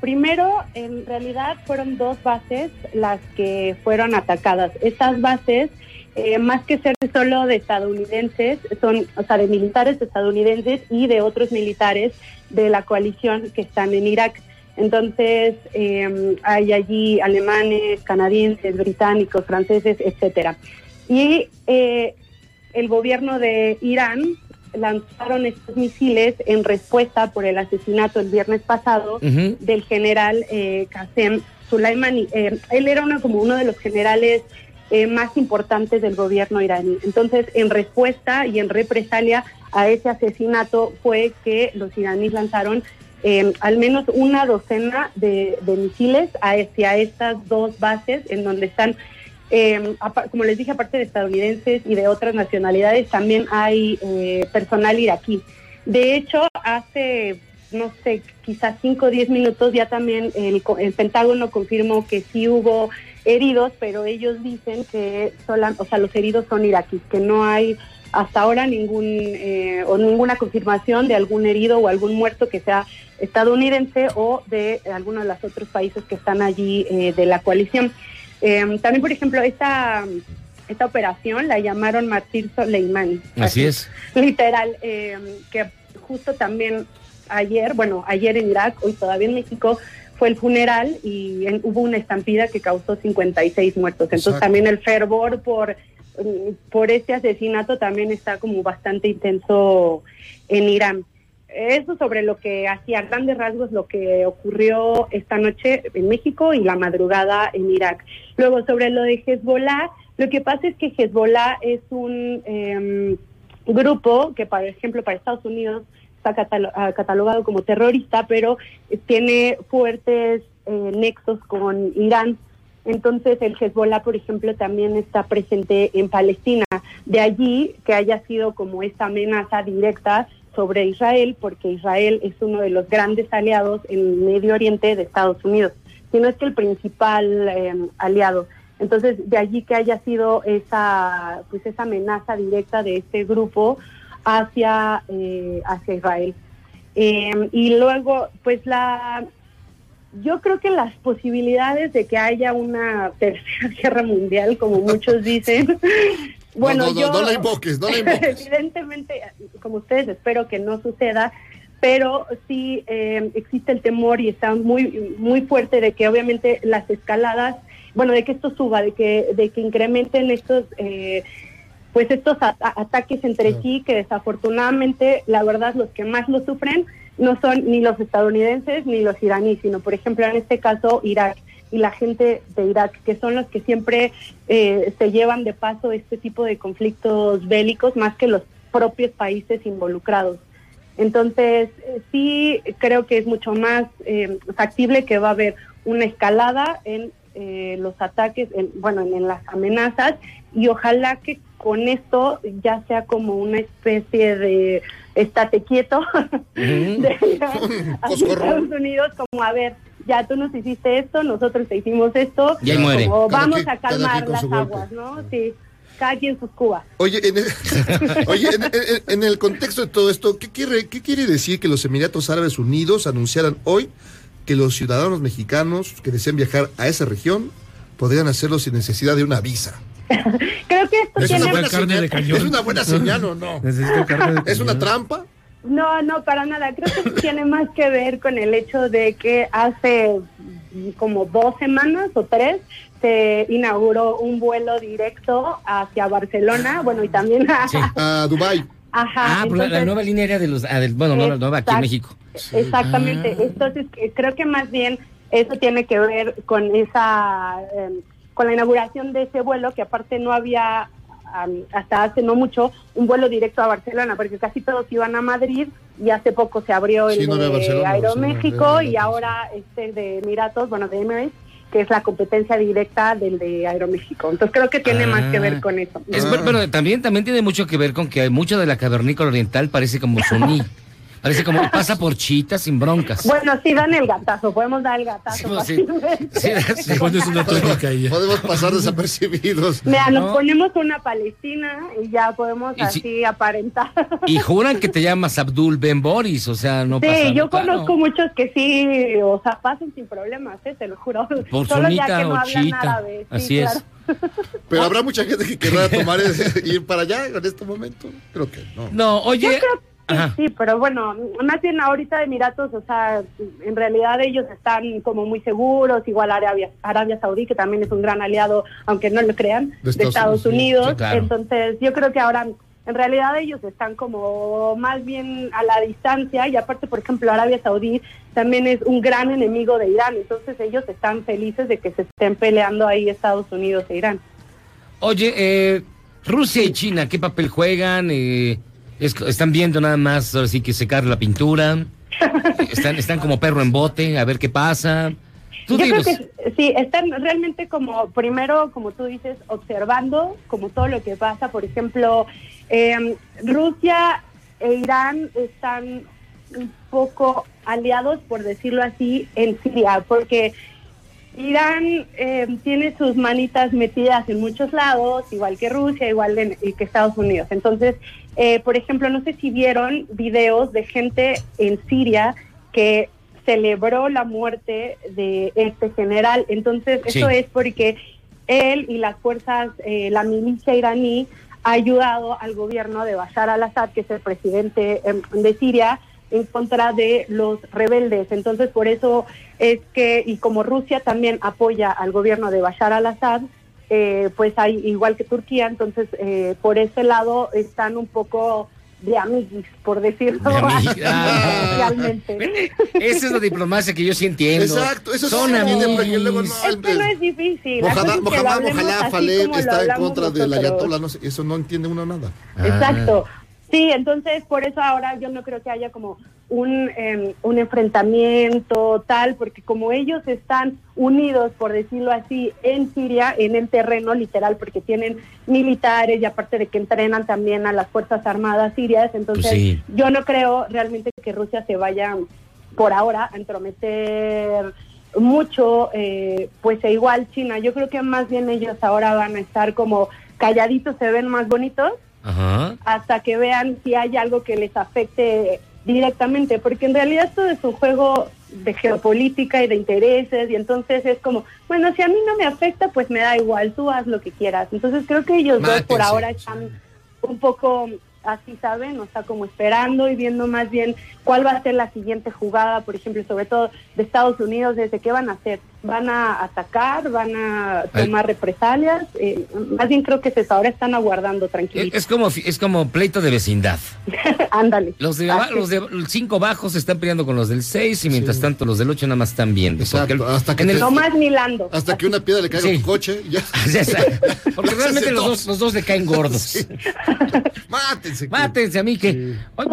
primero, en realidad fueron dos bases las que fueron atacadas. Estas bases, eh, más que ser solo de estadounidenses, son, o sea, de militares estadounidenses y de otros militares de la coalición que están en Irak. Entonces, eh, hay allí alemanes, canadienses, británicos, franceses, etcétera. Y eh, el gobierno de Irán lanzaron estos misiles en respuesta por el asesinato el viernes pasado del general eh, Qasem Soleimani, eh, él era uno, como uno de los generales eh, más importantes del gobierno iraní. Entonces, en respuesta y en represalia a ese asesinato fue que los iraníes lanzaron eh, al menos una docena de, de misiles hacia estas dos bases en donde están, eh, como les dije, aparte de estadounidenses y de otras nacionalidades, también hay eh, personal iraquí. De hecho, hace, no sé, quizás 5 o 10 minutos ya también el, el Pentágono confirmó que sí hubo heridos, pero ellos dicen que sola- o sea, los heridos son iraquíes, que no hay hasta ahora ningún eh, o ninguna confirmación de algún herido o algún muerto que sea estadounidense o de alguno de los otros países que están allí eh, de la coalición. Eh, también, por ejemplo, esta, esta operación la llamaron Martir Soleimani. Así es. Literal, eh, que justo también ayer, bueno, ayer en Irak, hoy todavía en México, fue el funeral y en- hubo una estampida que causó 56 muertos. Entonces Exacto. también el fervor por, mm, por este asesinato también está como bastante intenso en Irán. Eso sobre lo que hacía grandes rasgos lo que ocurrió esta noche en México y la madrugada en Irak. Luego sobre lo de Hezbollah, lo que pasa es que Hezbollah es un em, grupo que, por ejemplo, para Estados Unidos está ah, catalogado como terrorista, pero tiene fuertes eh, nexos con Irán. Entonces el Hezbollah, por ejemplo, también está presente en Palestina. De allí que haya sido como esta amenaza directa sobre Israel, porque Israel es uno de los grandes aliados en Medio Oriente de Estados Unidos, si no es que el principal eh, aliado. Entonces, de allí que haya sido esa, pues esa amenaza directa de este grupo hacia, eh, hacia Israel. Eh, y luego, pues la, yo creo que las posibilidades de que haya una tercera (laughs) guerra mundial, como muchos dicen, (laughs) (laughs) bueno, no, no, yo no la invoques, no la invoques. evidentemente, como ustedes, espero que no suceda, pero sí eh, existe el temor y está muy muy fuerte de que obviamente las escaladas, bueno, de que esto suba, de que de que incrementen estos eh, pues estos ataques entre sí que desafortunadamente la verdad los que más lo sufren no son ni los estadounidenses ni los iraníes, sino por ejemplo en este caso Irak y la gente de Irak, que son los que siempre eh, se llevan de paso este tipo de conflictos bélicos más que los propios países involucrados. Entonces, eh, sí creo que es mucho más eh, factible que va a haber una escalada en eh, los ataques, en, bueno, en, en las amenazas, y ojalá que con esto ya sea como una especie de estate quieto (laughs) de (laughs) hacia Estados Unidos, como a ver, ya tú nos hiciste esto, nosotros te hicimos esto, Y muere. como Cada vamos quien- a calmar las aguas, ¿no? Sí, cada quien sus cubas. Oye, en el, (laughs) oye, en, en- en el contexto de todo esto, ¿qué quiere, ¿qué quiere decir que los Emiratos Árabes Unidos anunciaran hoy que los ciudadanos mexicanos que deseen viajar a esa región podrían hacerlo sin necesidad de una visa? (laughs) Creo que esto ¿Es tiene una buena carne de señal, cañón. ¿Es una buena (laughs) señal o no? Necesito carne de (laughs) ¿Es una trampa? No, no, para nada. Creo que tiene más que ver con el hecho de que hace como dos semanas o tres se inauguró un vuelo directo hacia Barcelona, bueno, y también a... Sí. A Dubai. Ajá, Ah, la, nueva línea aérea de los. ah, del- bueno, no la nueva aquí en México. Exactamente. Ah. Entonces, eh, creo que más bien eso tiene que ver con esa, eh, con la inauguración de ese vuelo, que aparte no había am, hasta hace no mucho un vuelo directo a Barcelona, porque casi todos iban a Madrid y hace poco se abrió el Sí, no había de Barcelona, Aeroméxico Barcelona, y ahora este de Emiratos, bueno, de Emirates, que es la competencia directa del de Aeroméxico. Entonces creo que tiene más que ver Ah. con eso. Es, bueno, bueno, también, también tiene mucho que ver con que mucho de la cavernícola oriental parece como suní. (laughs) parece como pasa por chitas sin broncas. Bueno, sí dan el gatazo, podemos dar el gatazo. Sí, pues, sí. Sí, sí. Pones una y ya. Podemos pasar (laughs) desapercibidos. Mira, nos No. ponemos una palestina y ya podemos Y así si- aparentar. Y juran que te llamas Abdul Ben Boris, o sea, no pasa sí, yo conozco muchos que sí, o sea, pasan sin problemas, ¿eh? te lo juro. Por Solo ya que no o hablan árabe. sí, Así es. claro. Pero habrá (laughs) mucha gente que querrá tomar ese- ir para allá en este momento. Creo que no. No, Yo oye. creo sí, pero bueno, más bien ahorita Emiratos, o sea, en realidad ellos están como muy seguros, igual Arabia, Arabia Saudí, que también es un gran aliado, aunque no lo crean, De de Estados Estados, Unidos, Unidos. sí, claro. Entonces, yo creo que ahora en realidad ellos están como más bien a la distancia y aparte, por ejemplo, Arabia Saudí también es un gran enemigo de Irán, entonces ellos están felices de que se estén peleando ahí Estados Unidos e Irán. Oye, eh, Rusia y China, ¿qué papel juegan? Eh, es- ¿Están viendo nada más, ahora sí que secar la pintura? (laughs) ¿Están, están como perro en bote, a ver qué pasa? Tú Yo dinos. creo que sí, están realmente como, primero, como tú dices, observando como todo lo que pasa. Por ejemplo, eh, Rusia e Irán están un poco aliados, por decirlo así, en Siria, porque Irán eh, tiene sus manitas metidas en muchos lados, igual que Rusia, igual que Estados Unidos. Entonces, eh, por ejemplo, no sé si vieron videos de gente en Siria que celebró la muerte de este general. Entonces, Sí. eso es porque él y las fuerzas, eh, la milicia iraní, ha ayudado al gobierno de Bashar al-Assad, que es el presidente em, de Siria, en contra de los rebeldes. Entonces, por eso es que, y como Rusia también apoya al gobierno de Bashar al-Assad, eh, pues hay, igual que Turquía, entonces eh, por ese lado están un poco de amiguis, por decirlo De amiguis. así, Ah. realmente. Esa es la diplomacia que yo sí entiendo. Exacto, eso sí Son amigos. porque luego no, Es que no es difícil. Mohamed, es que lo Mohamed así Faleb está en contra de la ayatollah, no sé, eso no entiende uno nada. Exacto. Sí, entonces por eso ahora yo no creo que haya como un, eh, un enfrentamiento tal, porque como ellos están unidos, por decirlo así, en Siria, en el terreno literal, porque tienen militares y aparte de que entrenan también a las Fuerzas Armadas sirias, entonces Pues sí. yo no creo realmente que Rusia se vaya por ahora a entrometer mucho, eh, pues e igual China, yo creo que más bien ellos ahora van a estar como calladitos, se ven más bonitos Ajá. hasta que vean si hay algo que les afecte directamente, porque en realidad esto es un juego de geopolítica y de intereses, y entonces es como, bueno, si a mí no me afecta, pues me da igual, tú haz lo que quieras. Entonces creo que ellos dos por ahora están un poco así, ¿saben? O está como esperando y viendo más bien cuál va a ser la siguiente jugada, por ejemplo, sobre todo de Estados Unidos, desde qué van a hacer. ¿Van a atacar? ¿Van a tomar represalias? Eh, más bien creo que se ahora están aguardando Es, tranquilitos. es como, es como pleito de vecindad. (laughs) Ándale. Los de, los de cinco bajos se están peleando con los del 6 y mientras tanto los del 8 nada más están viendo. Hasta que en el- te- Tomás Milando. Hasta que una piedra le caiga a Sí. tu coche y ya. (laughs) Porque (laughs) realmente los dos, los dos le caen gordos. Mátense. Mátense a mí que. Pues,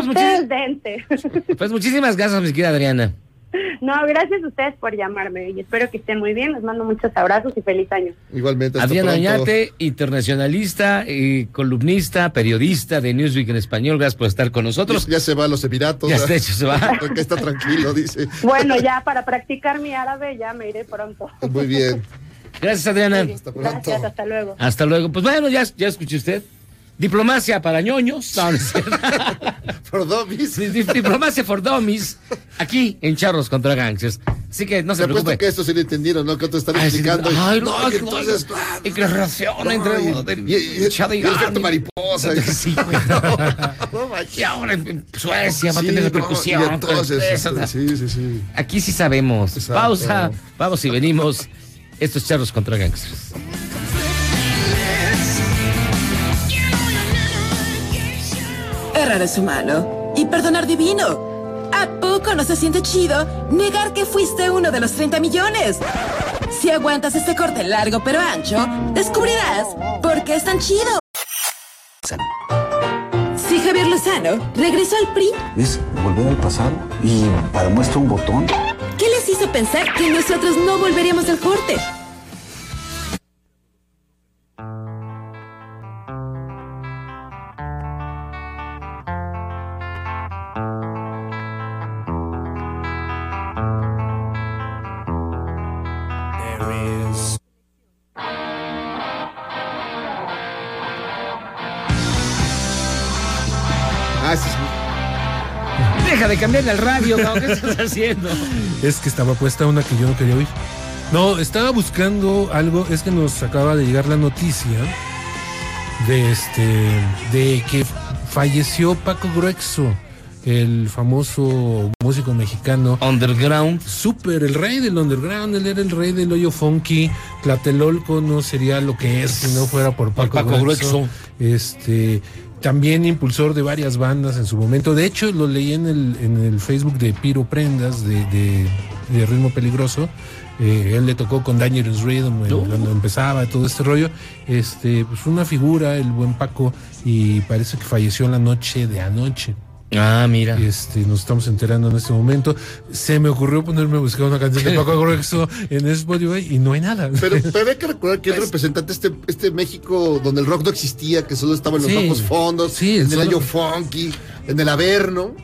pues muchísimas gracias, mi querida Adriana. (laughs) No, gracias a ustedes por llamarme y espero que estén muy bien. Les mando muchos abrazos y feliz año. Igualmente. hasta Adriana pronto. Oñate, internacionalista, eh, columnista, periodista de Newsweek en español. Gracias por estar con nosotros. Ya se va a los Emiratos. Ya está hecho, se va. (laughs) Porque está tranquilo, dice. Bueno, ya (laughs) para practicar mi árabe ya me iré pronto. Muy bien. Gracias, Adriana. Gracias, hasta luego. Hasta luego. Pues bueno, ya, ya escuché usted. Diplomacia para ñoños. No, no. For dummies. Di- di- Diplomacia for dummies. Aquí en Charros contra Gangsters. Así que no se preocupe. que esto se lo entendieron, ¿no? Que te están explicando. ay, no, no, y no, entonces. Y que relación entre y, y- efecto mariposa. (laughs) Sí. (laughs) Y ahora en Suecia va a tener repercusión. sí, sí, sí. Aquí sí sabemos. Pausa. Vamos y venimos. Esto es Charros contra Gangsters. Errar es humano y perdonar divino. ¿A poco no se siente chido negar que fuiste uno de los 30 millones? Si aguantas este corte largo pero ancho, descubrirás por qué es tan chido. Si Javier Lozano regresó al PRI, Es volver al pasado y para muestra un botón. ¿qué les hizo pensar que nosotros no volveríamos del corte? Deja de cambiarle al radio, ¿no? ¿qué estás haciendo? Es que estaba puesta una que yo no quería oír. No, estaba buscando algo, es que nos acaba de llegar la noticia de este de que falleció Paco Gruexo, el famoso músico mexicano. Underground. Super, el rey del underground, él era el rey del hoyo funky. Tlatelolco no sería lo que es si no fuera por Paco, Paco Gruexo. Gruexo. Este, también impulsor de varias bandas en su momento. De hecho, lo leí en el, en el Facebook de Piro Prendas, de, de- de Ritmo Peligroso. Eh, él le tocó con Dangerous Rhythm eh, cuando empezaba todo este rollo. Este, pues una figura, el buen Paco, y parece que falleció la noche de anoche. Ah, mira. Este, nos estamos enterando en este momento. Se me ocurrió ponerme a buscar una canción de (laughs) Paco Gruexo en Spotify y no hay nada. Pero, (laughs) pero hay que recordar que es representante este, este México donde el rock no existía, que solo estaba en los Sí. bajos fondos, Sí, en el año funky, en el Averno.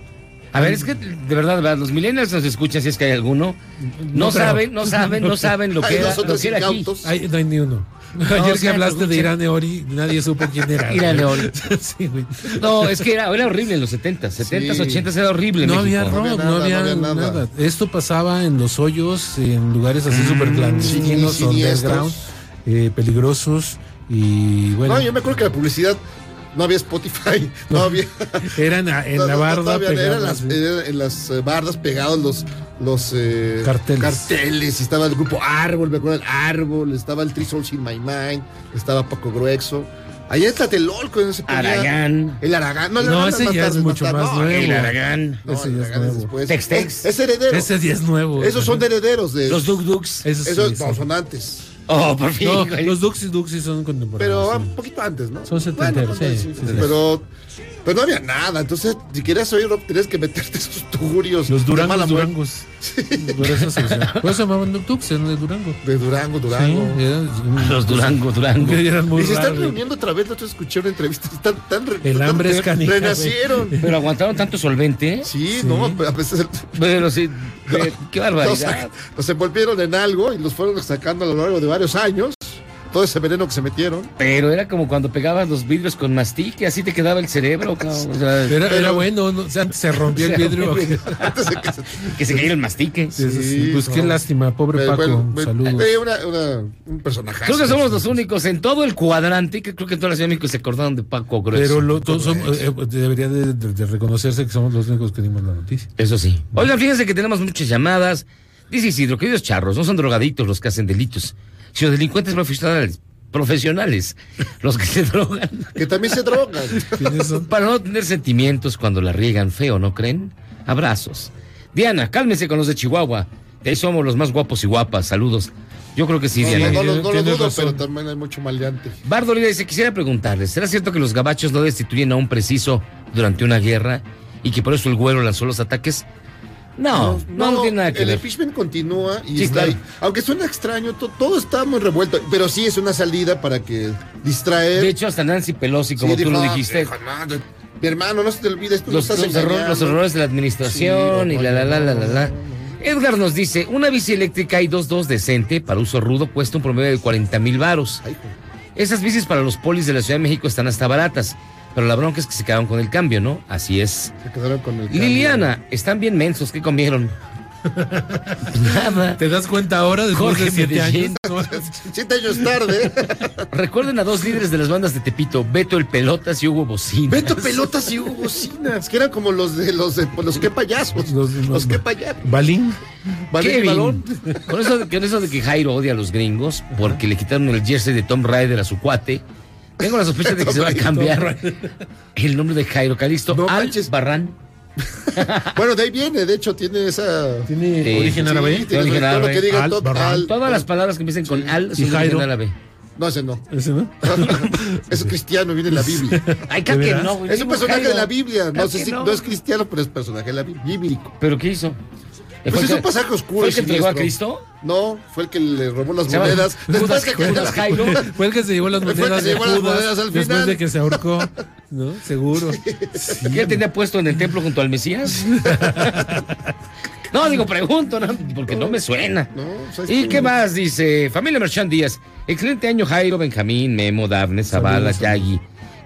A ver, es que de verdad, de verdad, los millennials nos escuchan, si es que hay alguno. No, saben, no saben, no (laughs) saben lo Hay que era, lo que era aquí. incautos. Ay, no hay ni uno. No, Ayer sí, que hablaste de Irán Eori, nadie supo quién era. (laughs) Irán Eori. (laughs) sí, güey. No, es que era, era horrible en los 70s, 70s, 80s era horrible. No México. había rock, había no nada, había, no había nada. nada. Esto pasaba en los hoyos, en lugares así súper clandestinos, Sí, siniestros. underground, eh, peligrosos y bueno. No, yo me acuerdo que la publicidad no había Spotify, (laughs) no, había. (laughs) Eran en no, la no, barda todavía eran las, sí. eran en las eh, bardas pegados los, los eh, Carteles. carteles, y estaba el grupo Árbol, me acuerdo el Árbol, estaba el Three Souls in My Mind, estaba Paco Gruexo. Allá en Tlatelolco, en ese Aragán. El Aragán. No, el No, Aragán ese más ya es mucho más No, nuevo. El Aragán. No, Ese el ya es Aragán es nuevo. después. Tex-Tex. Es, es heredero. Ese día es nuevo. Esos son herederos de. Los Duk Duks. Esos Esos sí. no, son antes. Oh, por fin. No, los Duxis Duxis son contemporáneos. Pero sí. un poquito antes, ¿no? Son setenteros, Bueno, sí, sí, sí, sí. Pero, pero no había nada. Entonces, si querías oír rock, tenías que meterte esos tugurios. Los Durangos, mala. Durangos. Por eso se, por eso llamaban eran de Durango. De Durango, Durango. Sí, eran- (laughs) Los Durango, Durango. (laughs) que eran muy y se están reuniendo otra vez. Nosotros escuché una entrevista. Están tan re- El tan hambre re- es canija. Renacieron. Pero aguantaron tanto solvente. Sí, no, a pesar Pero sí, (laughs) qué, qué los, barbaridad. los envolvieron en algo y los fueron sacando a lo largo de varios años. Todo ese veneno que se metieron. Pero era como cuando pegabas los vidrios con mastique, así te quedaba el cerebro. cabrón. O sea, Era, era bueno, ¿no? o sea, se rompió el (laughs) vidrio. (laughs) que se- que se cayera el mastique. Sí, sí, sí. Pues no. qué lástima, pobre Paco. bueno, Saludos. eh, una- una- un personaje. Creo que somos los únicos en todo el cuadrante, que creo que en toda la Ciudad de México se acordaron de Paco Grueso. Pero lo- todos somos- eh, eh, debería de, de- de reconocerse que somos los únicos que dimos la noticia. Eso sí. Oigan, fíjense que tenemos muchas llamadas. Dice Isidro, queridos charros, no son drogadictos los que hacen delitos, sino delincuentes profesionales, profesionales, los que se drogan. Que también se drogan. Para no tener sentimientos cuando la riegan feo, ¿no creen? Abrazos. Diana, cálmese con los de Chihuahua. De ahí somos los más guapos y guapas. Saludos. Yo creo que sí, No, Diana. no, no, lo- no lo dudo, razón. pero también hay mucho maleante. Bardo Oliva dice, quisiera preguntarles, ¿será cierto que los gabachos no destituyen a un preciso durante una guerra y que por eso el güero lanzó los ataques? No, no, no, tiene nada que el ver. impeachment continúa y Sí, está claro. ahí. Aunque suena extraño, to- todo está muy revuelto, pero sí es una salida para que distraer. De hecho, hasta Nancy Pelosi, como Sí, tú lo dijo, "Ah, dijiste, no, mi hermano, no se te olvides, tú los, estás los error- engañando". los errores de la administración Sí, y la, la, la, la, la, la. Edgar nos dice, una bici eléctrica y 2.2 decente para uso rudo cuesta un promedio de 40 mil varos. Esas bicis para los polis de la Ciudad de México están hasta baratas, pero la bronca es que se quedaron con el cambio, ¿no? Así es. Se quedaron con el cambio. Liliana, están bien mensos, ¿qué comieron? (laughs) Nada. ¿Te das cuenta ahora después Jorge de siete Medellín. años? (laughs) Siete años tarde. Recuerden a dos líderes de las bandas de Tepito, Beto el Pelotas y Hugo Bocina. Beto Pelotas y Hugo Bocinas, que eran como los de los de los que payasos. Los- Los, los- que payasos. Balín. Balín Kevin, balón. Con eso, de- con eso de que Jairo odia a los gringos porque le quitaron el jersey de Tom Raider a su cuate, tengo la sospecha de que se va a cambiar el nombre de Jairo Calisto No al manches. Barran. (laughs) Bueno, de ahí viene, de hecho, tiene esa. ¿Tiene Sí, origen Sí, árabe? tiene origen todo lo árabe. que diga Al, todo- Barran. al- Todas las palabras que empiecen con al son de origen árabe. No, ese no. ¿Ese no? (laughs) es cristiano, viene en la Biblia. (laughs) Ay, claro ¿De que no. Es un personaje Jairo. de la Biblia. No sé si no. no es cristiano, pero es personaje de la Biblia. Bíblico. ¿Pero qué hizo? Pues ¿Fue es un pasaje oscuro. ¿Fue el que entregó a. Cristo? No, fue el que le robó las monedas. Judas- que- Judas Jairo. (laughs) Fue el que se llevó las Fue el que monedas se de llevó las Judas monedas al después final. de que se ahorcó, ¿no? Seguro. (laughs) ¿Qué él tenía puesto en el templo junto al Mesías? (laughs) no, digo, pregunto, ¿no? porque no me suena. No, ¿sabes ¿Y qué? qué más? Dice Familia Merchan Díaz. Excelente año, Jairo, Benjamín, Memo, Dafne, Zavala, Yagi.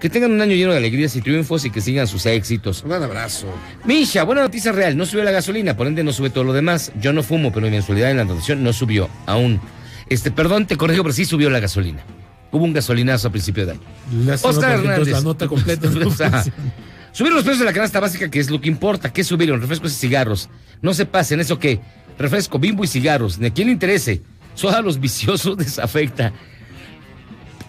Que tengan un año lleno de alegrías y triunfos y que sigan sus éxitos. Un gran abrazo. Misha, buena noticia real. No subió la gasolina, por ende no sube todo lo demás. Yo no fumo, pero mi mensualidad en la donación no subió aún. Este, perdón, te corrijo, pero sí subió la gasolina. Hubo un gasolinazo a principio de año. Lástima, Oscar Hernández. La nota completa. (laughs) O sea, subieron los precios de la canasta básica, que es lo que importa. ¿Qué subieron? Refrescos y cigarros. No se pasen, ¿eso qué? Refresco, bimbo y cigarros. ¿De quién le interese? Solo a los viciosos (laughs) les afecta.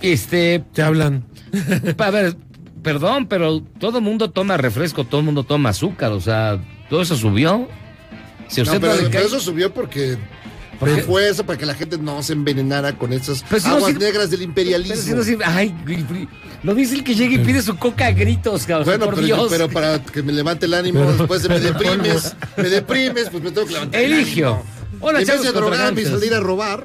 Este, Te hablan. (laughs) a ver, perdón, pero todo mundo toma refresco, todo mundo toma azúcar, o sea, todo eso subió. Si No, usted pero, no le pero cae- eso subió porque ¿Por por qué? fuerza, para que la gente no se envenenara con esas Pero si no aguas negras del imperialismo. Si no ay, lo dice el que llega y pide su coca a gritos, cabrón, Bueno, por pero, Dios. pero para que me levante el ánimo, Pero- después de me deprimes, me deprimes, pues me tengo que levantar el Eligio. ánimo. Hola, en vez de drogarme y salir a robar.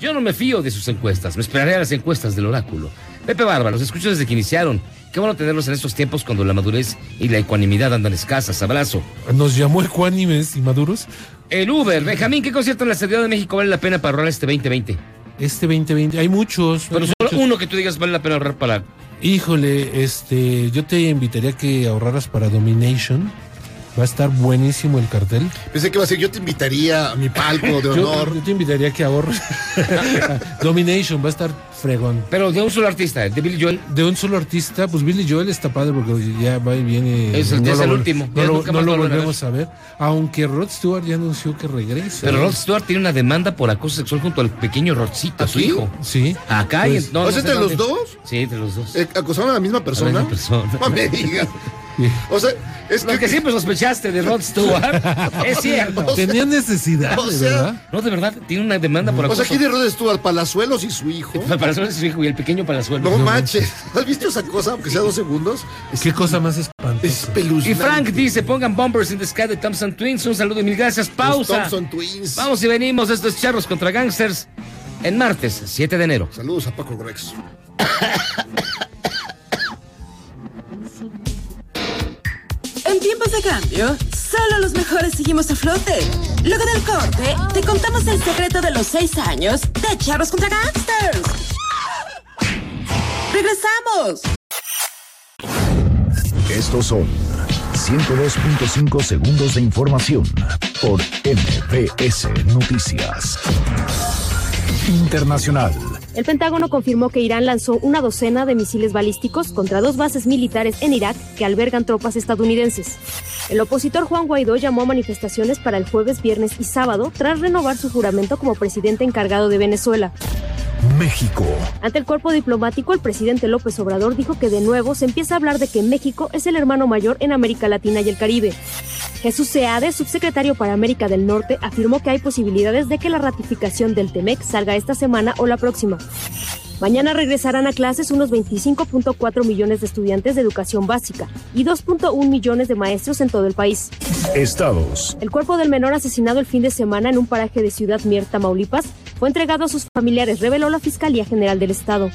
Yo no me fío de sus encuestas, me esperaré a las encuestas del oráculo. Pepe Bárbara, los escucho desde que iniciaron. Qué bueno tenerlos en estos tiempos cuando la madurez y la ecuanimidad andan escasas. Abrazo. Nos llamó ecuánimes y maduros. El Uber, Benjamín, ¿qué concierto en la Ciudad de México vale la pena para ahorrar este 2020? Este 2020, hay muchos. Pero hay solo muchos. uno que tú digas vale la pena ahorrar para... Híjole, este, yo te invitaría a que ahorraras para Domination. Va a estar buenísimo el cartel. Pensé que iba a ser, yo te invitaría a mi palco de (laughs) honor. yo te invitaría a que ahorres. (laughs) Domination va a estar fregón. Pero de un solo artista, de Billy Joel. De un solo artista, pues Billy Joel está padre porque ya va y viene. Es el- es último, No lo, nunca no lo a volvemos a ver. Aunque Rod Stewart ya anunció que regresa. Pero Rod Stewart tiene una demanda por acoso sexual junto al pequeño Rodcito, su ¿Aquí? hijo. Sí. Acá y Pues, en- no, ¿O no sea, sé entre los dos? Sí, entre los dos. Eh, ¿Acusaron a la misma persona? misma persona. (laughs) No me digas. (laughs) O sea, es Lo que, que siempre sospechaste de Rod Stewart (laughs) es cierto. Tenía necesidad, O sea, verdad. No, de verdad, tiene una demanda por o acoso. sea, aquí de Rod Stewart, Palazuelos y su hijo. (laughs) Palazuelos es su hijo y el pequeño Palazuelos. No manches. ¿Has visto esa cosa, aunque sea dos segundos? Qué cosa más Es espantosa. espeluznante. Y Frank dice, pongan Bombers in the Sky de Thompson Twins. Un saludo y mil gracias. Los Pausa. Thompson Twins. Vamos y venimos. Esto es Charros contra Gangsters en martes, 7 de enero. Saludos a Paco Grex. Tiempos de cambio, solo los mejores seguimos a flote. Luego del corte, te contamos el secreto de los seis años de Charros contra Gangsters. ¡Regresamos! Estos son 102.5 segundos de información por MBS Noticias. Internacional. El Pentágono confirmó que Irán lanzó una docena de misiles balísticos contra dos bases militares en Irak que albergan tropas estadounidenses. El opositor Juan Guaidó llamó a manifestaciones para el jueves, viernes y sábado tras renovar su juramento como presidente encargado de Venezuela. México. Ante el cuerpo diplomático, el presidente López Obrador dijo que de nuevo se empieza a hablar de que México es el hermano mayor en América Latina y el Caribe. Jesús Seade, subsecretario para América del Norte, afirmó que hay posibilidades de que la ratificación del TEMEC salga esta semana o la próxima. Mañana regresarán a clases unos 25.4 millones de estudiantes de educación básica y 2.1 millones de maestros en todo el país. Estados. El cuerpo del menor asesinado el fin de semana en un paraje de Ciudad Mier, Tamaulipas, fue entregado a sus familiares, reveló la Fiscalía General del Estado.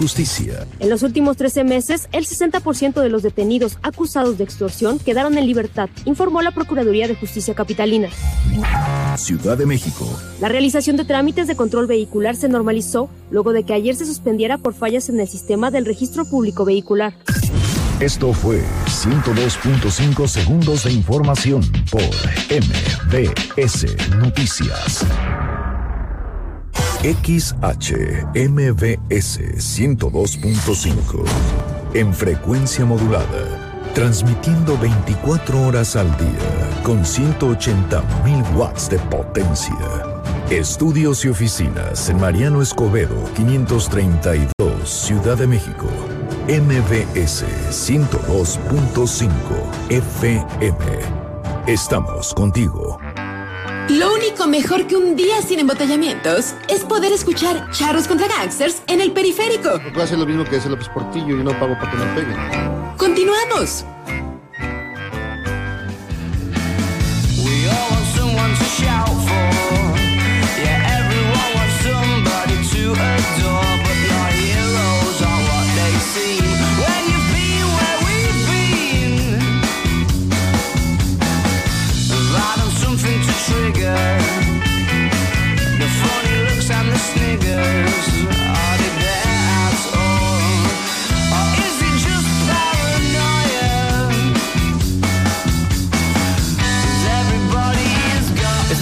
Justicia. En los últimos 13 meses, el 60% de los detenidos acusados de extorsión quedaron en libertad, informó la Procuraduría de Justicia Capitalina. Ciudad de México. La realización de trámites de control vehicular se normalizó luego de que ayer se suspendiera por fallas en el sistema del registro público vehicular. Esto fue 102.5 segundos de información por MBS Noticias. XHMBS 102.5 en frecuencia modulada, transmitiendo 24 horas al día con 180.000 watts de potencia. Estudios y oficinas en Mariano Escobedo 532, Ciudad de México. MBS 102.5 FM. Estamos contigo. Lo único mejor que un día sin embotellamientos es poder escuchar Charros contra Gangsters en el periférico. Hacer lo mismo que hace López Portillo y no pago para que me peguen. Continuamos. We all want someone to shout for. Where.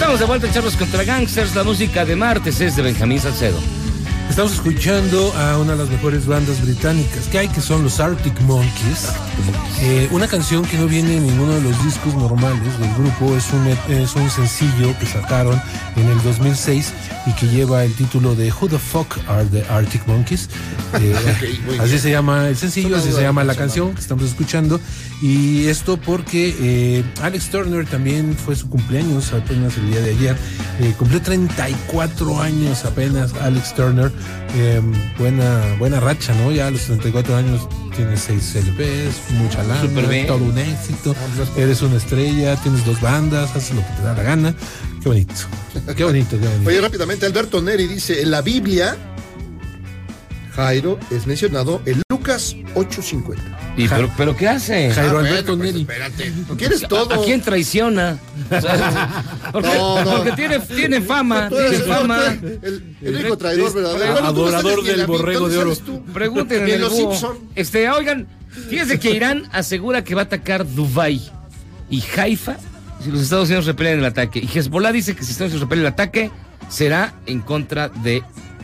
Estamos de vuelta en Charros contra Gangsters. La música de martes es de Benjamín Salcedo. Estamos escuchando a una de las mejores bandas británicas que hay, que son los Arctic Monkeys. Eh, una canción que no viene en ninguno de los discos normales del grupo, es un, es un sencillo que sacaron en el 2006 y que lleva el título de Who the Fuck Are the Arctic Monkeys. (laughs) Eh, así bien. se llama el sencillo, así se llama la canción que estamos escuchando. Y esto porque eh, Alex Turner también fue su cumpleaños apenas el día de ayer. Eh, cumplió 34 años apenas Alex Turner. Eh, buena, buena racha, ¿no? Ya a los 34 años tienes 6 LPs, mucha lana, todo un éxito. Eres una estrella, tienes dos bandas, haces lo que te da la gana. Qué bonito. Qué bonito, qué bonito. Oye, rápidamente, Alberto Neri dice, en la Biblia, Jairo es mencionado en Lucas 8.50. ¿Y pero, pero qué hace? Jairo Ah, Alberto pues, Neri. espérate, ¿no quieres todo? ¿A quién traiciona? (laughs) Porque No, no. porque tiene, tiene fama, eres tiene el- fama. El, el único traidor verdadero. Adorador Bueno, del borrego ¿dónde de oro. Pregúntenle los. Simpson. Este, oigan, fíjense que Irán asegura que va a atacar Dubái y Haifa si los Estados Unidos repelen el ataque. Y Hezbollah dice que si Estados Unidos repelen el ataque, será en contra de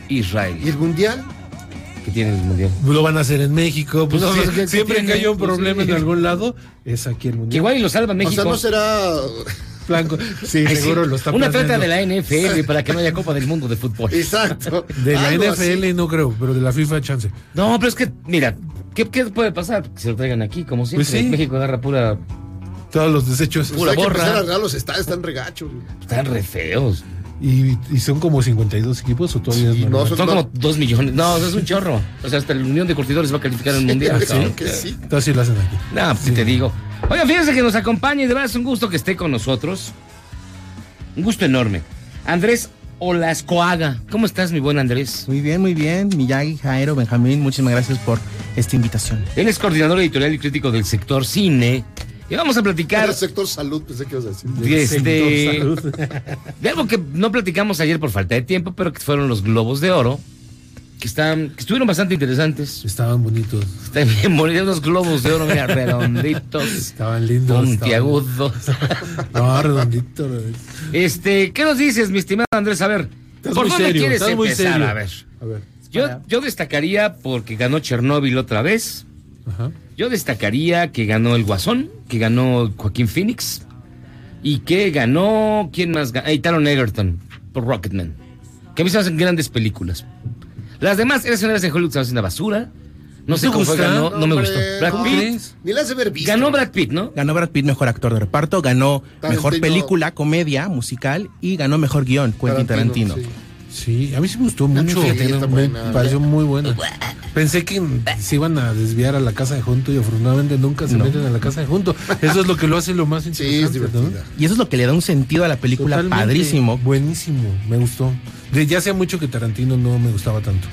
Israel. ¿Y el mundial? Que tiene el mundial. Lo van a hacer en México. Pues No, sí, pues, ¿qué- qué siempre que haya un Pues, problema sí. en algún lado, es aquí el Que mundial. igual y lo salva México. O sea, no será... Blanco. Sí, Ay, seguro sí, lo está Un atleta planeando. de la NFL para que no haya Copa del Mundo de fútbol. Exacto. De la Algo NFL así. no creo, pero de la FIFA chance. No, pero es que, mira, ¿qué, qué puede pasar? Que se lo traigan aquí, como siempre. Pues sí. México agarra pura. Todos los desechos. Pues Pura que borra. a los estadios, están regachos. Están re feos. Y, y son como 52 equipos o todavía es Sí, no, son- Son como dos millones. No, es un chorro. O sea, hasta la Unión de Curtidores va a calificar el mundial. Claro cabrón. que sí. Entonces sí lo hacen aquí. No, pues, te digo. Oigan, fíjense que nos acompaña y de verdad es un gusto que esté con nosotros. Un gusto enorme. Andrés Olascoaga. ¿Cómo estás, mi buen Andrés? Muy bien, muy bien. Miyagi, Jairo, Benjamín, muchísimas gracias por esta invitación. Él es coordinador editorial y crítico del sector cine. Y vamos a platicar el sector salud, pensé que ibas a decir. de, este, Sector salud. (laughs) de algo que no platicamos ayer por falta de tiempo, pero que fueron los Globos de Oro. Que, están, que estuvieron bastante interesantes. Estaban bonitos. Están bien bonitos los globos de oro, mira, (laughs) redonditos, Estaban lindos. puntiagudos. estaban- (laughs) No, redondito. redondito. Este, ¿qué nos dices, mi estimado Andrés? A ver, Estás ¿por dónde serio, quieres empezar? serio. A ver, A ver. yo, yo destacaría porque ganó Chernóbil otra vez. Ajá. Yo destacaría que ganó el Guasón, que ganó Joaquín Phoenix y que ganó, ¿quién más? ganó? Eh, Taron Egerton por Rocketman. Que a mí se me hacen grandes películas. Las demás, Eres una vez en Hollywood se me hace una basura. No sé cómo fue, gusta? ganó, no, me hombre, gustó. Brad ¿cómo Pitt. Ni las visto. Ganó Brad Pitt, ¿no? Ganó Brad Pitt mejor actor de reparto, ganó mejor película, comedia, musical y ganó mejor guion, Quentin Tarantino. sí. Sí, a mí sí me gustó mucho. Sí, está me buena. pareció muy buena. Pensé que se iban a desviar a la casa de Junto y afortunadamente nunca se No. meten a la casa de Junto. Eso es lo que lo hace lo más (laughs) Sí, es interesante. ¿no? divertida. Y eso es lo que le da un sentido a la película Totalmente. padrísimo. Buenísimo, me gustó. De, ya hacía mucho que Tarantino no me gustaba tanto.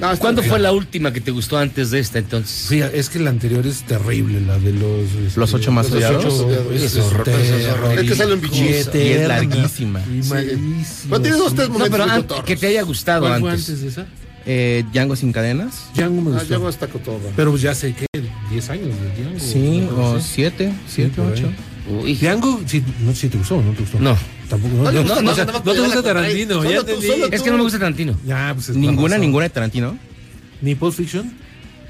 No, ¿Cuándo fue la última que te gustó antes de esta entonces? Sí, es que la anterior es terrible, la de los... este, Los ocho más odiados. ocho Es es que sale un bichito. Y es larguísima. Y Sí. Pero dos, tres No, momentos pero muy an- cotorros. que te haya gustado ¿Cuál fue antes. antes de esa? Eh, Django sin cadenas. Django me Ah, gustó. ya está cotorra. Pero ya sé que 10 años de Django. Sí, ¿no? o Sí. siete, siete, por ahí. ocho. Uy. Django, sí, no, sí te gustó o no te gustó. No. Tampoco. No, te gusta Tarantino, Es que no me gusta Tarantino. Ya, pues es Ninguna, ninguna de Tarantino. Ni Pulp Fiction,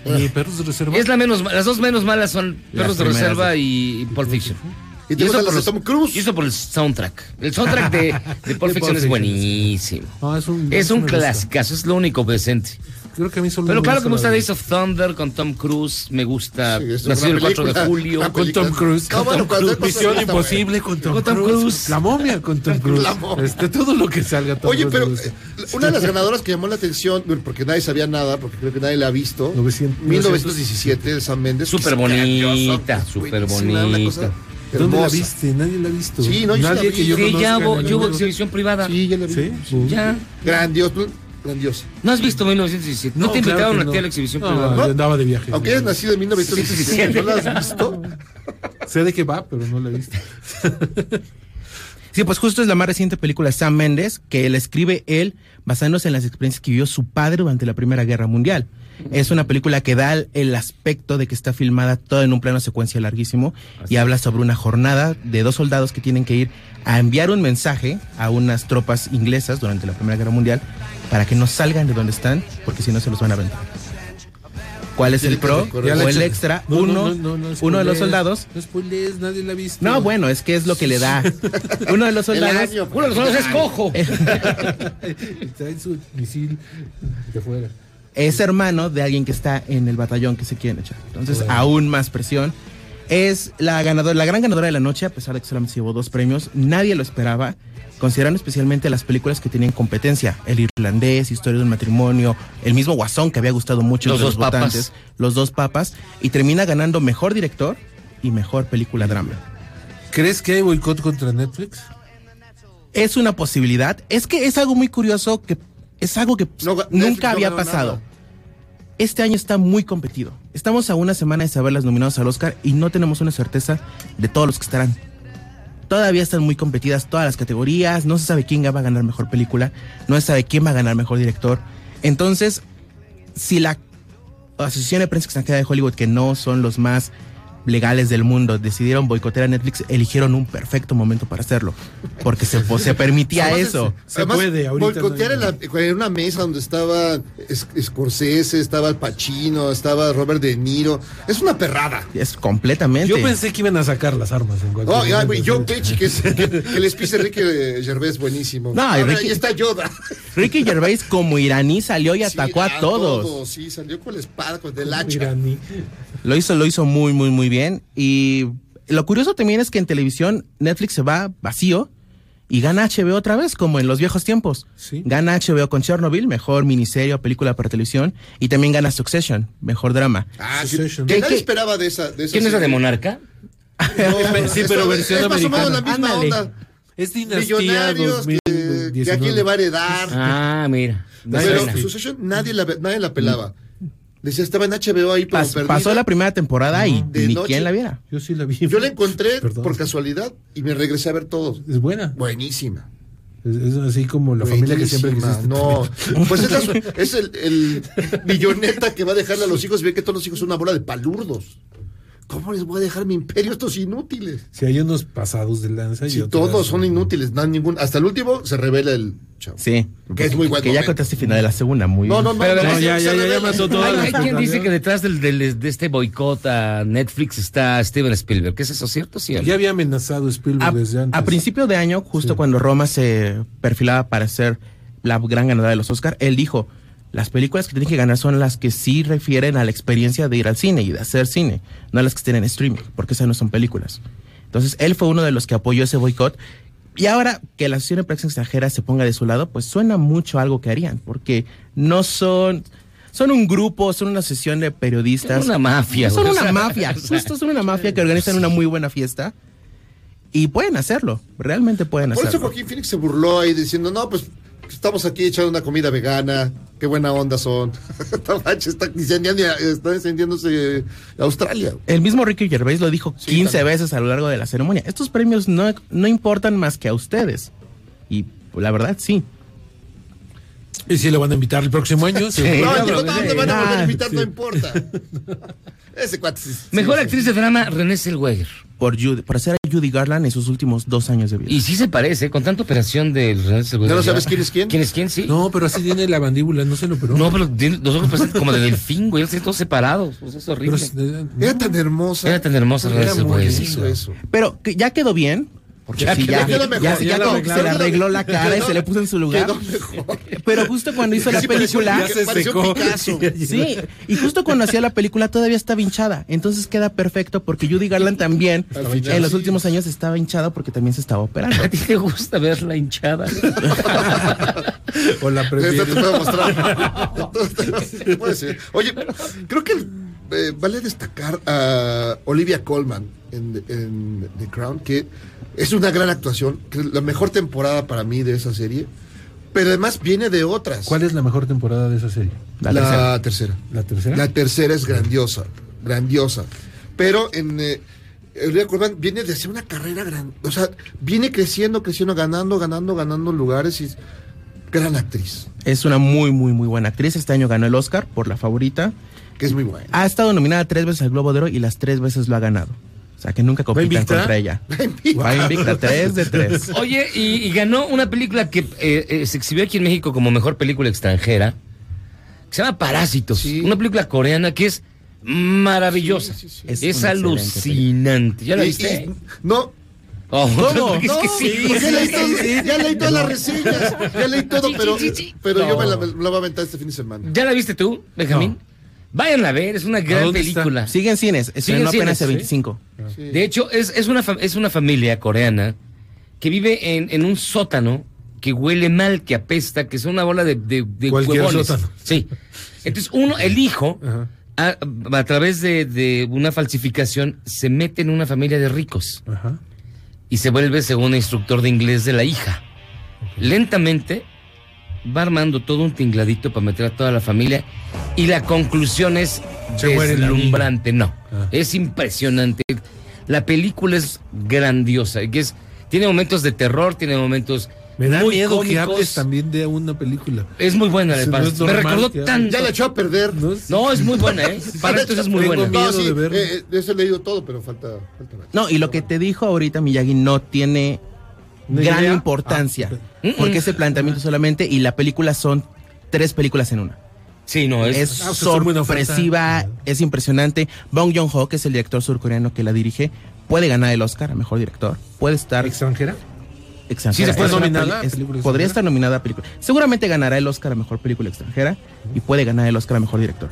ni Perros de Reserva. Es la menos, las dos menos malas son Perros de Reserva y Pulp Fiction. ¿Y te eso por los- Tom Cruise? Y eso por el soundtrack. El soundtrack de, de (laughs) Pulp Fiction es buenísimo. No, es un, Es un clásicazo, es lo único decente. Creo que a mí solo Pero me claro que me gusta Days of Thunder con Tom Cruise, me gusta Sí, Nacido el 4 de julio. una Con Tom Cruise. No, con bueno, Tom Cruise. Misión Imposible con Tom, Con Tom Cruise. Cruise. La momia con Tom (laughs) Cruise. La momia. Este, todo lo que salga Tom Oye, Cruise pero eh, una de las ganadoras que llamó la atención, porque nadie sabía nada, porque creo que nadie la ha visto, 900. 1917 de San Méndez. Súper bonita, súper bonita. ¿Dónde la viste? Nadie la ha visto. Sí, no, yo sí la Nadie vi. que yo Sí, conozca ya hubo, exhibición privada. Sí, ya la vi. Sí, Ya. Grandioso, grandioso. ¿No has visto 1917? ¿No, te claro invitaron a ti no. a la exhibición No, andaba de viaje. Aunque hayas nacido en 1917, ¿no la has visto? (laughs) Sé de qué va, pero no la he visto. (laughs) Sí, pues justo es la más reciente película de Sam Mendes, que la escribe él basándose en las experiencias que vivió su padre durante la Primera Guerra Mundial. Es una película que da el- aspecto de que está filmada todo en un plano secuencia larguísimo y habla sobre una jornada de dos soldados que tienen que ir a enviar un mensaje a unas tropas inglesas durante la Primera Guerra Mundial para que no salgan de donde están, porque si no se los van a vender. ¿Cuál es el pro o el extra? No, no, uno, no, no, no uno de los soldados No spoilees, nadie la ha visto. no, bueno, es que es lo que le da. (laughs) Uno de los soldados. año, Uno de los soldados es cojo. (laughs) Trae su misil de fuera. Es hermano de alguien que está en el batallón que se quieren echar. Entonces, Bueno. aún más presión. Es la ganadora, la gran ganadora de la noche, a pesar de que solamente llevó dos premios. Nadie lo esperaba, considerando especialmente las películas que tenían competencia. El irlandés, Historia de un matrimonio, el mismo Guasón que había gustado mucho Los entre dos papas. votantes, los dos papas, y termina ganando mejor director y mejor película drama. ¿Crees que hay boicot contra Netflix? Es una posibilidad. Es que es algo muy curioso que es algo que nunca había pasado. nada. Este año está muy competido. Estamos a una semana de saber las nominadas al Oscar y no tenemos una certeza de todos los que estarán. Todavía están muy competidas todas las categorías, no se sabe quién va a ganar mejor película, no se sabe quién va a ganar mejor director. Entonces, si la Asociación de Prensa Extranjera de Hollywood, que no son los más legales del mundo, decidieron boicotear a Netflix, eligieron un perfecto momento para hacerlo, porque se, se permitía Además, eso. es- además, boicotear en, la- en una mesa donde estaba Es- Scorsese, estaba Al Pacino, estaba Robert De Niro. Es una perrada. Es completamente. Yo pensé que iban a sacar las armas en cualquier Oh, momento. Pesci, que, es, que, (laughs) que les pise Enrique Gervais, buenísimo. No, Ahora, ahí está Yoda. Ricky Gervais como iraní salió y atacó a, todos. Sí, salió con la espada, con el hacha. Lo hizo, lo hizo muy, muy, muy bien. Y lo curioso también es que en televisión Netflix se va vacío y gana HBO otra vez, como en los viejos tiempos. Gana HBO con Chernobyl, mejor miniserie o película para televisión. Y también gana Succession, mejor drama. Ah, sí, ¿Qué- que nadie qué? esperaba de esa. De esa ¿Quién es la de. Monarca? No, (laughs) Sí, es- pero versión es más o menos americana. la misma Ándale. onda. Es Dinastía Millonarios, que, que a 2019. quién le va a heredar. Ah, mira. Pero. Succession nadie la, nadie la pelaba. Decía, estaba en HBO ahí, pero Pas- perdida. pasó la primera temporada y De ni noche. quien la viera. Yo sí la vi. Yo la encontré (laughs) Perdón. por casualidad y me regresé a ver todos. Es buena. Buenísima. Es, es así como la familia que siempre quisiste. No, (laughs) pues es, la- (laughs) es el, el milloneta que va a dejarle a los hijos y ve que todos los hijos son una bola de palurdos. ¿Cómo les voy a dejar mi imperio a estos inútiles? Si hay unos pasados de lanza y Si otros- todos son inútiles, no hay ningún. Hasta el último se revela el chavo. Sí. Que es muy buen Que ya contaste final de la segunda, muy No, no, no, Pero, no, ya, ya, ya, ya mató todas Hay, hay quien dice que detrás del, del- de este boicot a Netflix está Steven Spielberg. ¿Qué es eso, cierto? Sí, Ya había amenazado Spielberg A, desde antes. a principio de año, justo cuando Roma se perfilaba para ser la gran ganadora de los Oscar, él dijo, las películas que tienen que ganar son las que sí refieren a la experiencia de ir al cine y de hacer cine, no las que estén en streaming, porque esas no son películas. Entonces, él fue uno de los que apoyó ese boicot. Y ahora que la Asociación de Prensa Extranjera se ponga de su lado, pues suena mucho a algo que harían, porque no son... Son un grupo, son una sesión de periodistas. Son una mafia, Son una mafia, (laughs) justo son una mafia que organizan una muy buena fiesta. Y pueden hacerlo, realmente pueden Por eso hacerlo. Joaquín Phoenix se burló ahí diciendo, no, pues estamos aquí echando una comida vegana, qué buena onda son. Está incendiando, está incendiándose Australia. El mismo Ricky Gervais lo dijo 15 también. veces a lo largo de la ceremonia. Estos premios no, no importan más que a ustedes. Y pues, la verdad, sí. ¿Y si lo van a invitar el próximo año? Sí. No, no, no, no, no, te van a volver a Ah, invitar, sí. no importa. Ese cuate. sí- Mejor actriz de drama, Renée Zellweger. Por, Judy- por hacer a Judy Garland en sus últimos dos años de vida. Y sí se parece, con tanta operación de. ¿Ya no sabes quién es quién? ¿Quién es quién? Sí. No, pero así tiene la mandíbula, no se lo operó. No, pero tiene los ojos parecen como de delfín, güey. Todos separados. Sea, es horrible. es- Era tan hermosa. Era tan hermosa Era muy eso. Pero que ya quedó bien. Porque Ya quedó ya, mejor, ya como que se le arregló la cara y Quedó- se le puso en su lugar. Pero justo cuando hizo la Sí, pareció- película. ya se pareció secó. (laughs) Sí, y justo cuando hacía la película todavía estaba hinchada. Entonces queda perfecto porque Judy Garland también en los sí. últimos años estaba hinchada porque también se estaba operando. ¿A ti te gusta verla hinchada? (laughs) O la Esto te prefieres. puedo mostrar. (laughs) Puede ser. Oye, creo que eh, vale destacar a Olivia Colman en, en The Crown, que es una gran actuación, la mejor temporada para mí de esa serie, pero además viene de otras. ¿Cuál es la mejor temporada de esa serie? La La, tercera. tercera. ¿La tercera? La tercera es grandiosa, grandiosa. Pero en, eh, Olivia Colman viene de hacer una carrera grande. O sea, viene creciendo, creciendo, ganando, ganando, ganando lugares y es gran actriz. Es una muy, muy, muy buena actriz. Este año ganó el Oscar por La Favorita. Que es muy buena. Ha estado nominada tres veces al Globo de Oro y las tres veces lo ha ganado. O sea, que nunca compitan contra ella. (laughs) Va invicta, tres de tres. (laughs) Oye, y, y ganó una película que eh, eh, se exhibió aquí en México como mejor película extranjera, que se llama Parásitos. Una película coreana que es maravillosa. Es alucinante. ¿Ya la viste? y- no. Oh, ¿Cómo? es que No, sí. porque leí todo- ya leí todas las reseñas, ya leí todo, pero, pero yo No. me la, me la voy a aventar este fin de semana. ¿Ya la viste tú, Benjamín? Váyanla a ver, es una gran dónde está? película. Sigue en cines, Sigue estrenó en apenas cines, el ¿sí? 25. De hecho, es, es, una, fa- es una familia coreana que vive en, en un sótano que huele mal, que apesta, que son una bola de, de, de Cualquier huevones. sótano. Sí. Entonces, uno, el hijo, (laughs) a, a través de, de una falsificación, se mete en una familia de ricos. Y se vuelve, según instructor de inglés de la hija. Lentamente va armando todo un tingladito para meter a toda la familia. Y la conclusión es deslumbrante. No, Ah. es impresionante. La película es grandiosa. Que es, tiene momentos de terror, tiene momentos Me da muy miedo que cómicos. hables también de una película. Es muy buena, de no Me recordó que tanto. Ya la echó a perder. No, es muy buena, ¿eh? (laughs) Para esto es muy buena. miedo No, sí, de eh, eh, de eso he leído todo, pero falta, falta. No, y lo que te dijo ahorita Miyagi no tiene ¿Una gran idea? importancia. Ah. Porque ese planteamiento solamente y la película son tres películas en una. Sí, no, es, Es Ah, o sea, es sorpresiva, impresionante. Bong Joon-ho, que es el director surcoreano que la dirige, puede ganar el Oscar a Mejor Director. Puede estar ¿Extranjera? extranjera. Sí, se puede Es una nominada es- podría extranjera. estar nominada a película. Seguramente ganará el Oscar a Mejor Película Extranjera y puede ganar el Oscar a Mejor Director.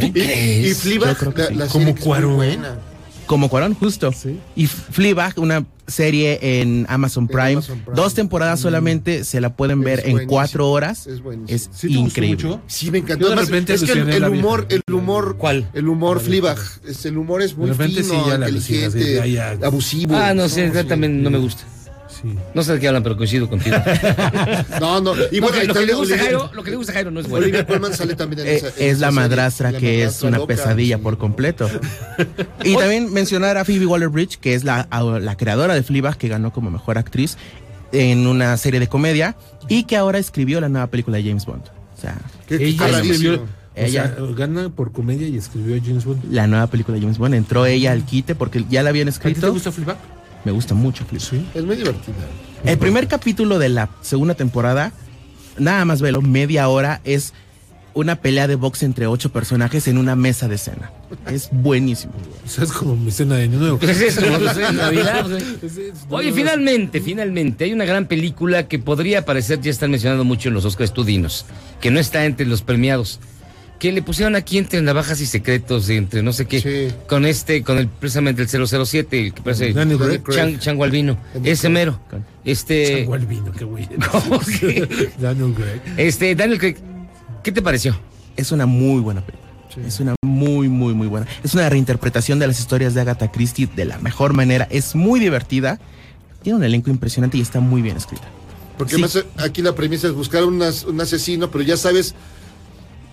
Y, y Yo Fleabag, creo que la, sí. la Como serie que es muy Cuarón. buena. Como Cuarón, justo. Y Fleabag, una serie en Amazon En Prime, Amazon Prime. dos temporadas solamente se la pueden ver Es en buenísimo. cuatro horas. Es buenísimo. Es ¿Sí increíble. mucho? Sí, me encantó. Además, repente es que el, humor, vieja. el humor, ¿Cuál? el humor Fleabag, es, el humor es muy De repente fino, sí, ya la alucinas, inteligente, sí, ya, ya. abusivo. Ah, no sé, sí. también no me gusta. Sí. No sé de qué hablan, pero coincido contigo. (laughs) No, no. Y lo, bueno, lo que le gusta Jairo, lo que le gusta a Jairo no es bueno. Olivia Colman sale también en Eh, esa. en es esa la serie, madrastra la que es una loca. pesadilla por completo. (laughs) y también mencionar a Phoebe Waller-Bridge, que es la, la creadora de Fleabag, que ganó como mejor actriz en una serie de comedia y que ahora escribió la nueva película de James Bond. O sea, Ella escribió, o sea, gana por comedia y escribió a James Bond. la nueva película de James Bond entró ella al quite porque ya la habían ¿A ti te escrito. gusta Fleabag? Me gusta mucho Fleabag. Sí. Es muy divertida. El primer capítulo de la segunda temporada, nada más velo, media hora, es una pelea de box entre ocho personajes en una mesa de cena. Es buenísimo. O sea, es como mi cena de año nuevo. Pues es eso, es Navidad, Oye, finalmente, finalmente, hay una gran película que podría aparecer, ya están mencionando mucho en los Oscars Tudinos, que no está entre los premiados, que le pusieron aquí entre navajas y secretos, entre no sé qué, Sí. con este, con el precisamente el 007, el que parece Daniel Craig. Chan, Chango Albino, Daniel ese Craig. mero, este, Chango Albino, qué güey. (laughs) ¿Cómo (laughs) que? Daniel Craig. este, Daniel Craig, ¿qué te pareció? Es una muy buena película. Es una muy, muy, muy buena. Es una reinterpretación de las historias de Agatha Christie de la mejor manera. Es muy divertida. Tiene un elenco impresionante y está muy bien escrita. Porque Sí. además aquí la premisa es buscar un as- un asesino, pero ya sabes,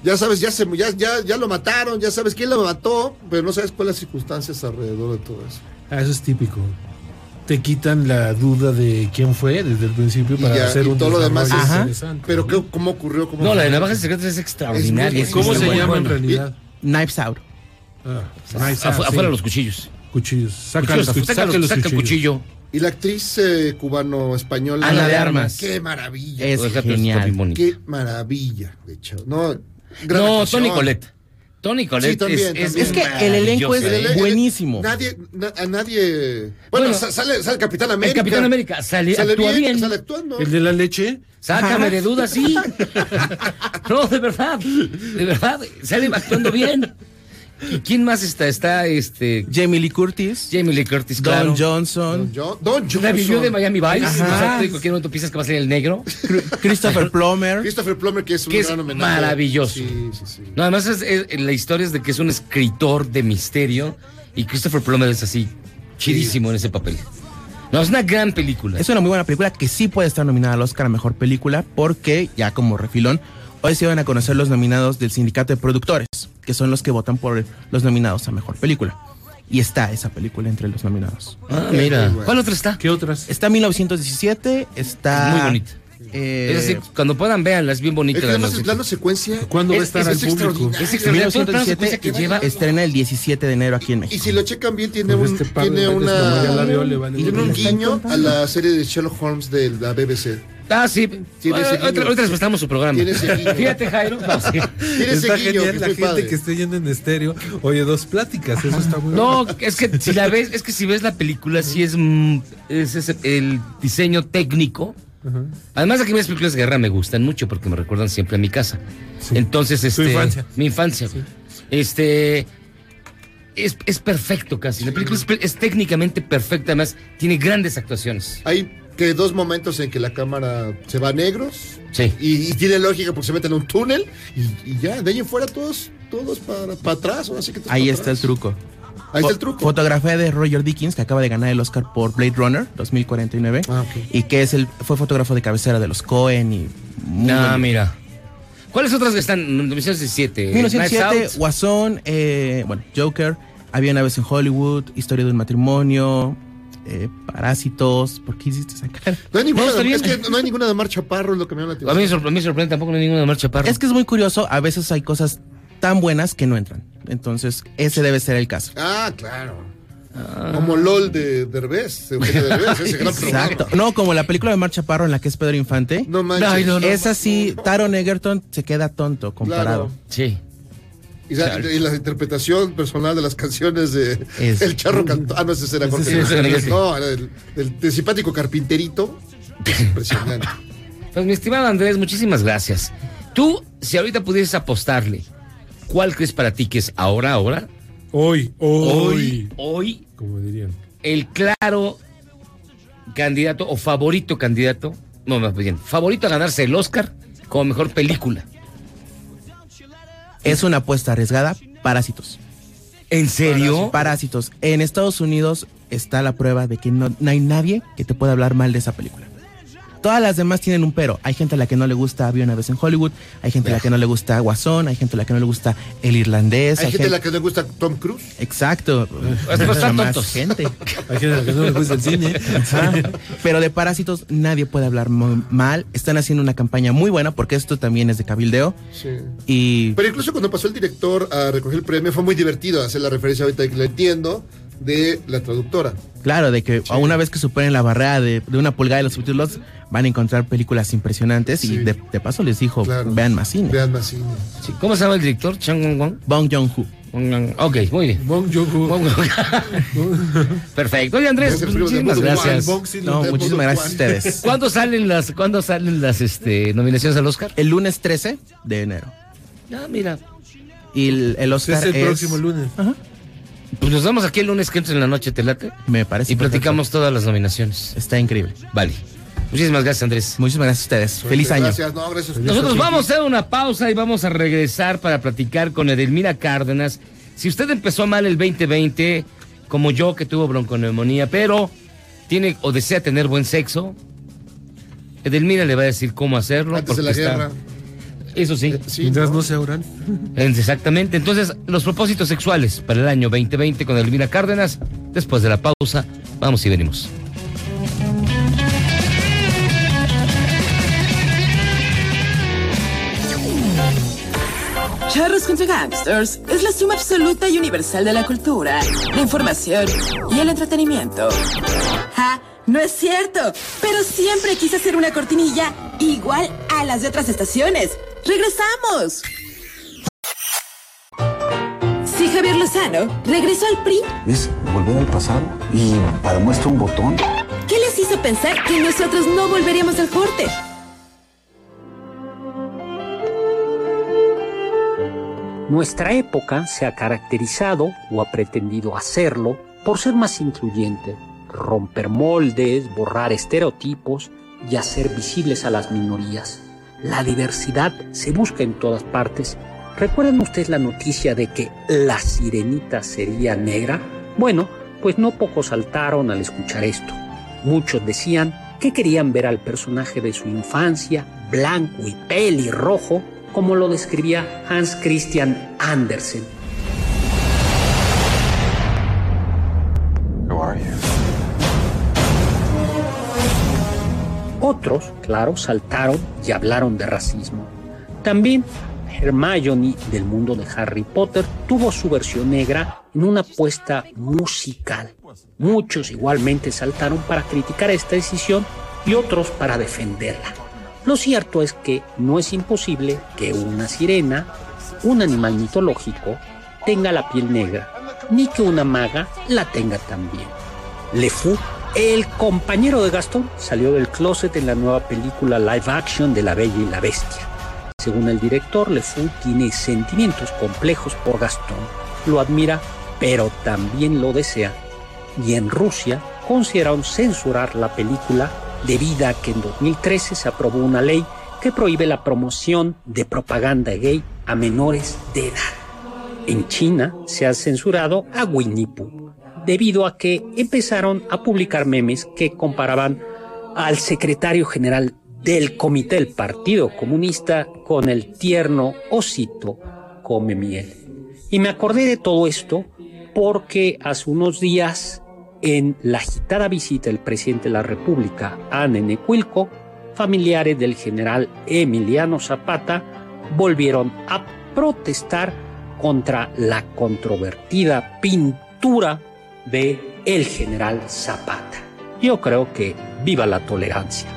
ya sabes, ya se ya, ya, ya lo mataron, ya sabes quién lo mató, pero no sabes cuáles las circunstancias alrededor de todo eso. Ah, eso es típico. Te quitan la duda de quién fue desde el principio Y para ya, hacer y un todo lo demás es- interesante. Pero ¿qué- ¿cómo ocurrió? ¿Cómo No, la de navajas y secretos es extraordinaria. Es muy ¿Cómo es se llama en realidad? Knives Out. Ah, afuera sí. los cuchillos. Cuchillos. Saca, Cuchillos, los, saca saca los- saca cuchillo. Y la actriz eh, cubano-española. Ana de Armas. Qué maravilla. Es genial. Qué maravilla, de hecho. No, gran No, actuación. Tony Colette. Tony Colette Sí, también, es, también. Es que el elenco es ¿eh? buenísimo. Nadie, na- a nadie. Bueno, Bueno, sa- sale, sale el Capitán América. El Capitán América sale, actúa bien. Sale actuando. El de la leche. Sácame de dudas, sí. (laughs) (laughs) No, de verdad. De verdad. Sale actuando bien. ¿Y quién más está? Está este. Jamie Lee Curtis, Jamie Lee Curtis, Don claro. Johnson, Don, Jo- Don Johnson. La vivió de Miami Vice. Ajá. O sea, tú en cualquier momento piensas que va a ser el negro. Christopher (laughs) Plummer. Christopher Plummer, que es un Que es gran homenaje. maravilloso. Sí, sí, sí. No, además es, es- la historia es de que es un escritor de misterio. Y Christopher Plummer es así, chidísimo en ese papel. No, es una gran película. Es una muy buena película que sí puede estar nominada al Oscar a Mejor Película porque, ya como refilón, hoy se van a conocer los nominados del Sindicato de Productores, que son los que votan por los nominados a Mejor Película. Y está esa película entre los nominados. Ah, mira. ¿Cuál otra está? ¿Qué otras? Está 1917, está... Muy bonita. eh, es decir, cuando puedan veanla, es bien bonita. Es que la además el plano secuencia. ¿Cuándo va a es- estar es- al es público? extraordinario. Es extraordinario. Todo el plano 1917 secuencia que lleva. estrena el 17 de enero aquí en Y México. si lo checan bien, tiene un, este tiene una, un ¿Le están guiño a la serie de Sherlock Holmes de la BBC. Ah, sí. Ahorita les prestamos su programa. Fíjate, Jairo. (laughs) No, sí. Está guiño, genial que la es gente padre. que esté yendo en estéreo. Oye, dos pláticas, eso está muy No, bueno. es que si la ves, es que si ves la película, sí es, mm, es ese- el diseño técnico. Además de que mis películas de guerra me gustan mucho porque me recuerdan siempre a mi casa. Entonces, este. infancia. Mi infancia. Este. Es, es perfecto casi. La película es, es técnicamente perfecta. Además, tiene grandes actuaciones. Hay que dos momentos en que la cámara se va a negros. Sí. Y, y tiene lógica porque se meten en un túnel. Y, y ya, de ahí en fuera todos, todos para, para atrás. ahora sí que todos Ahí para está el truco. Ahí está el truco. Fotografía de Roger Dickens, que acaba de ganar el Oscar por Blade Runner 2049. Ah, ok. Y que es el, fue fotógrafo de cabecera de los Cohen y... Ah, buen- mira. ¿Cuáles otras que están? 1917. 1907, Knives Out. Guasón, eh, bueno, Joker, Había una vez en Hollywood, Historia de un matrimonio, eh, Parásitos. ¿Por qué hiciste esa cara? No hay ninguna, de, es que no hay ninguna de Mar Chaparro, es lo que me llama la A mí me atención. sorpre- me sorprende, tampoco no hay ninguna de marcha parra. Es que es muy curioso, a veces hay cosas tan buenas que no entran. Entonces, ese debe ser el caso. Ah, claro. Como LOL de Derbez, de Eugenio Derbez, ese gran programa. Exacto. No, como la película de Marcha Parro en la que es Pedro Infante. No manches. Ay, no, no. Es así, Taron Egerton se queda tonto comparado. Claro. Sí. Y, la, y la interpretación personal de las canciones de Es- El Charro Cantó. Ah, no, ese era Jorge. sí. No, era el, el, del simpático carpinterito. Es impresionante. (laughs) Pues mi estimado Andrés, muchísimas gracias. Tú, si ahorita pudieses apostarle, ¿cuál crees para ti que es ahora, ahora? Hoy, hoy. Hoy, Como dirían. el claro candidato o favorito candidato, no, más bien, favorito a ganarse el Oscar como mejor película. Es una apuesta arriesgada, Parásitos. ¿En serio? Parásitos. En Estados Unidos está la prueba de que no, no hay nadie que te pueda hablar mal de esa película. Todas las demás tienen un pero. Hay gente a la que no le gusta Había una vez en Hollywood, hay gente a la que no le gusta Guasón, hay gente a la que no le gusta El Irlandés. Hay gente a la que le gusta Tom Cruise. Exacto. Pues no están Más tontos. gente. Hay gente a la que no le gusta el cine. Pero de Parásitos nadie puede hablar mal. Están haciendo una campaña muy buena porque esto también es de cabildeo. Sí. Y Pero incluso cuando pasó el director a recoger el premio, fue muy divertido hacer la referencia ahorita que lo entiendo de la traductora. claro, de que una vez que superen la barrera de, de una pulgada de los subtítulos, van a encontrar películas impresionantes. Sí. Y de, de paso les dijo, Claro. vean más cine. Vean más cine. Sí. ¿Cómo se llama el director? Chang Wong Wong. Bong Joon-ho. Ok, muy bien. Bong Joon-ho. (laughs) Perfecto. Oye, Andrés, muchísimas gracias. No, muchísimas gracias a ustedes. ¿Cuándo salen las, ¿cuándo salen las este, nominaciones al Oscar? El lunes 13 de enero. Ah, mira. Y el, el Es Oscar el es- próximo lunes. Pues nos vemos aquí el lunes que entra en la noche, ¿te late? Me parece Y perfecto. platicamos todas las nominaciones. Está increíble. Vale. Muchísimas gracias, Andrés. Muchísimas gracias a ustedes. Feliz año. Gracias, no, gracias. Nosotros vamos a hacer una pausa y vamos a regresar para platicar con Edelmira Cárdenas. Si usted empezó mal el 2020, como yo que tuvo bronconeumonía, pero tiene o desea tener buen sexo, Edelmira le va a decir cómo hacerlo. Antes de la está- guerra. Eso sí. Sí, Mientras ¿no? no sea oral. Exactamente. Entonces, los propósitos sexuales para el año 2020 con Edelmira Cárdenas. Después de la pausa, vamos y venimos. Charros contra Gangsters es la suma absoluta y universal de la cultura, la información y el entretenimiento. ¡Ja! No es cierto, pero siempre quise hacer una cortinilla igual a las de otras estaciones. ¡Regresamos! Sí, Javier Lozano regresó al PRI. Es volver al pasado y para muestra un botón. ¿Qué les hizo pensar que nosotros no volveríamos al corte? Nuestra época se ha caracterizado, o ha pretendido hacerlo, por ser más incluyente, romper moldes, borrar estereotipos y hacer visibles a las minorías. La diversidad se busca en todas partes. ¿Recuerdan ustedes la noticia de que la sirenita sería negra? Bueno, pues no pocos saltaron al escuchar esto. Muchos decían que querían ver al personaje de su infancia, blanco y pelirrojo, como lo describía Hans Christian Andersen. Otros, claro, saltaron y hablaron de racismo. También Hermione del mundo de Harry Potter tuvo su versión negra en una apuesta musical. Muchos igualmente saltaron para criticar esta decisión y otros para defenderla. Lo cierto es que no es imposible que una sirena, un animal mitológico, tenga la piel negra, ni que una maga la tenga también. Le Fou, el compañero de Gastón, salió del closet en la nueva película live action de La Bella y la Bestia. Según el director, Le Fou tiene sentimientos complejos por Gastón. Lo admira, pero también lo desea. Y en Rusia consideraron censurar la película debido a que en 2013 se aprobó una ley que prohíbe la promoción de propaganda gay a menores de edad. En China se ha censurado a Winnie Pooh debido a que empezaron a publicar memes que comparaban al secretario general del comité del Partido Comunista con el tierno osito come miel. Y me acordé de todo esto porque hace unos días en la agitada visita del presidente de la República a Nenecuilco, familiares del general Emiliano Zapata volvieron a protestar contra la controvertida pintura de el general Zapata. Yo creo que viva la tolerancia.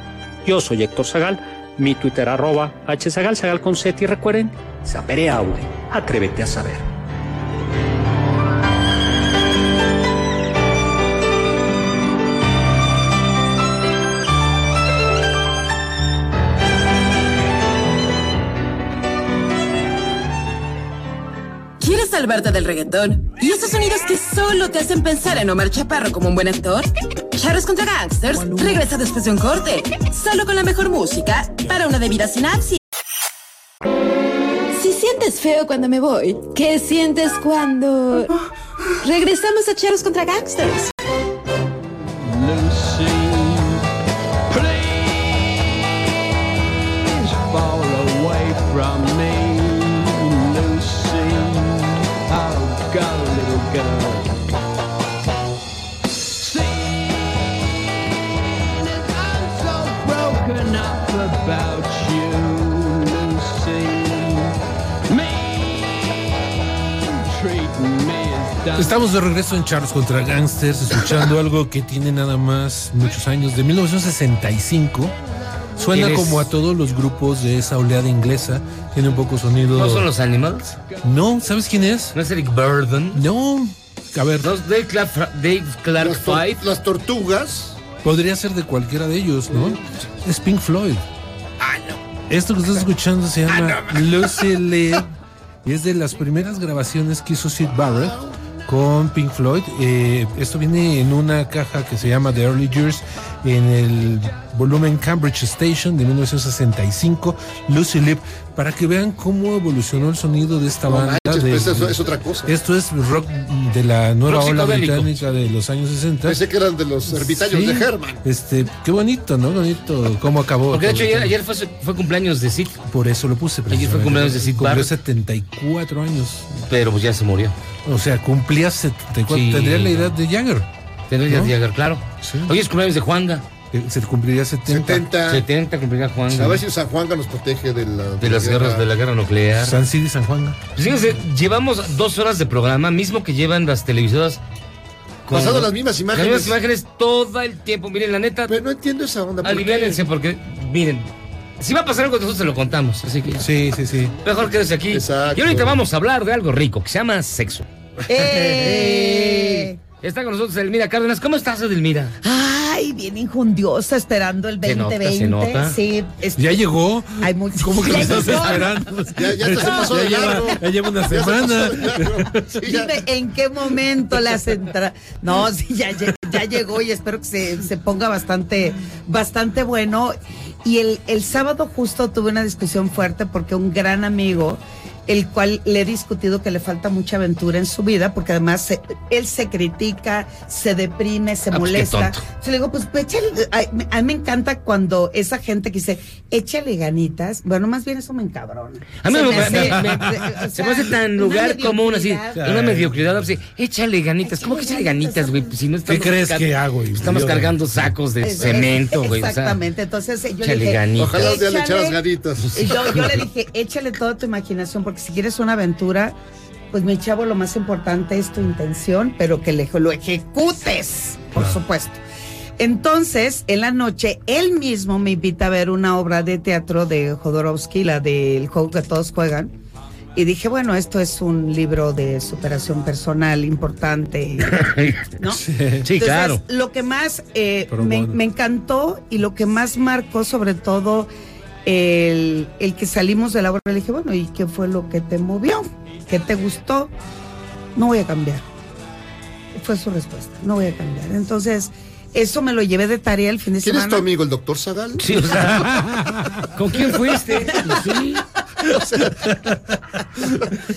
Yo soy Héctor Zagal, mi Twitter arroba hzagal, zagal con Z y recuerden, sapere aude, atrévete a saber. Salvarte del reggaetón? ¿Y esos sonidos que solo te hacen pensar en Omar Chaparro como un buen actor? Charros contra Gangsters regresa después de un corte, solo con la mejor música para una debida sinapsis. Si sientes feo cuando me voy, ¿qué sientes cuando regresamos a Charros contra Gangsters? From me, go, little girl. Seeing as I'm so broken up about you, Lucy. Me treating me as done. Estamos de regreso en Charles contra Gangsters, escuchando (laughs) algo que tiene nada más muchos años, de 1965. Suena como a todos los grupos de esa oleada inglesa. Tiene un poco sonido. ¿No son los Animals? No, ¿sabes quién es? ¿No es Eric Burden? No. A ver. ¿No es Dave Clark, Dave Clark Las, Five? las tortugas. Podría ser de cualquiera de ellos, ¿no? Es Pink Floyd. Ah, no. Esto que estás escuchando se llama Lucy Live y es de las primeras grabaciones que hizo Sid Barrett con Pink Floyd. Eh, esto viene en una caja que se llama The Early Years en el volumen Cambridge Station de 1965, Lucy Live, para que vean cómo evolucionó el sonido de esta No banda. manches, de- pues eso es otra cosa. Esto es rock de la nueva Rock ola británica de los años 60. Pensé que eran de los ermitaños Sí, de Herman. Este, qué bonito, ¿no? Bonito cómo acabó. Porque de hecho ayer, ayer fue, cumpleaños de Sid, Por eso lo puse. Ayer fue cumpleaños de Sid Cumplió Barrett. 74 años. pero pues ya se murió. O sea, cumplía 74. Sí. Tendría la edad de Jagger. Tendría ¿No? Jagger, claro. Hoy es cumpleaños de Juanga. Eh, Se cumpliría 70. 70. 70 cumplirá Juanga. A ver si San Juanga nos protege de la, de las guerras de la guerra nuclear. San Cid y San Juan. Pues fíjense, llevamos dos horas de programa, mismo que llevan las televisoras. Pasando las mismas imágenes. Las mismas imágenes todo el tiempo. Miren, la neta. Pero no entiendo esa onda. ¿por qué? Aliviánense porque, miren, si va a pasar algo, nosotros se lo contamos. Así que Sí, sí, sí. mejor quédese aquí. Exacto. Y ahorita vamos a hablar de algo rico que se llama sexo. ¡Eh! (laughs) Está con nosotros Edelmira Cárdenas. ¿Cómo estás, Edelmira? Ay, bien injundiosa esperando el Se nota, 2020. se nota. Sí, es- Ya llegó. Hay. ¿Cómo que lo Ya estás llegó. esperando? Ya, ya hasta se pasó ya, de lleva, largo. ya lleva una se semana. Sí. Dime en qué momento las entra. No, sí, ya, ya llegó y espero que se, se ponga bastante, bastante bueno. Y el, el sábado justo tuve una discusión fuerte porque un gran amigo el cual le he discutido que le falta mucha aventura en su vida, porque además se- él se critica, se deprime, se Ah, pues, molesta. Entonces le digo, pues, pues, échale, a mí me encanta cuando esa gente que dice, échale ganitas, bueno, más bien eso me encabrona. A mí Se me, me me- hace- me- o se me hace tan una lugar común así, una mediocridad así, échale ganitas, ¿cómo que échale ganitas, güey? Pues Si no estamos ¿Qué crees cargando- que hago, Estamos idiota? cargando sacos de Es- cemento, güey. o sea, Exactamente, entonces eh, yo le échale dije, ganitas. Ojalá un día le Échale- echaras ganitas. Yo, yo le dije, échale toda tu imaginación, porque si quieres una aventura, pues mi chavo, lo más importante es tu intención, pero que le- lo ejecutes, por supuesto. Entonces, en la noche, él mismo me invita a ver una obra de teatro de Jodorowsky, la del juego que todos juegan. Y dije, bueno, esto es un libro de superación personal importante. (laughs) ¿No? Sí, Entonces, claro. Lo que más eh, me encantó y lo que más marcó, sobre todo, el, el que salimos de la obra, le dije, bueno, ¿y qué fue lo que te movió? ¿Qué te gustó? No voy a cambiar. Fue su respuesta, no voy a cambiar. Entonces, eso me lo llevé de tarea el fin de ¿Quién es semana. tu amigo, el doctor Zagal? Sí, o sea, ¿con quién fuiste? (laughs) Sí. (laughs)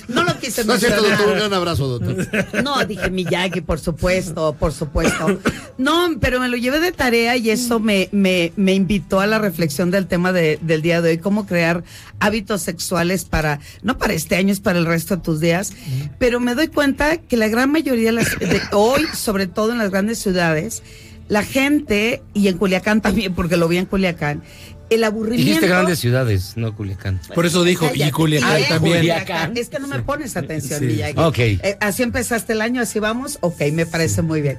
No lo quise No es cierto, doctor. Un gran abrazo, doctor. No, dije Miyagi, por supuesto, por supuesto. No, pero me lo llevé de tarea y eso me, me, me invitó a la reflexión del tema de- del día de hoy, cómo crear hábitos sexuales para, no para este año, es para el resto de tus días. Pero me doy cuenta que la gran mayoría de, las, de hoy, sobre todo en las grandes ciudades, la gente, y en Culiacán también, porque lo vi en Culiacán, el aburrimiento. Dijiste grandes ciudades, no Culiacán. Por eso dijo, y. Culiacán Ay, también. Culiacán. Es que no me pones atención, Sí. Miyagi. Ok. Eh, así empezaste el año, así vamos. Ok, me parece muy bien.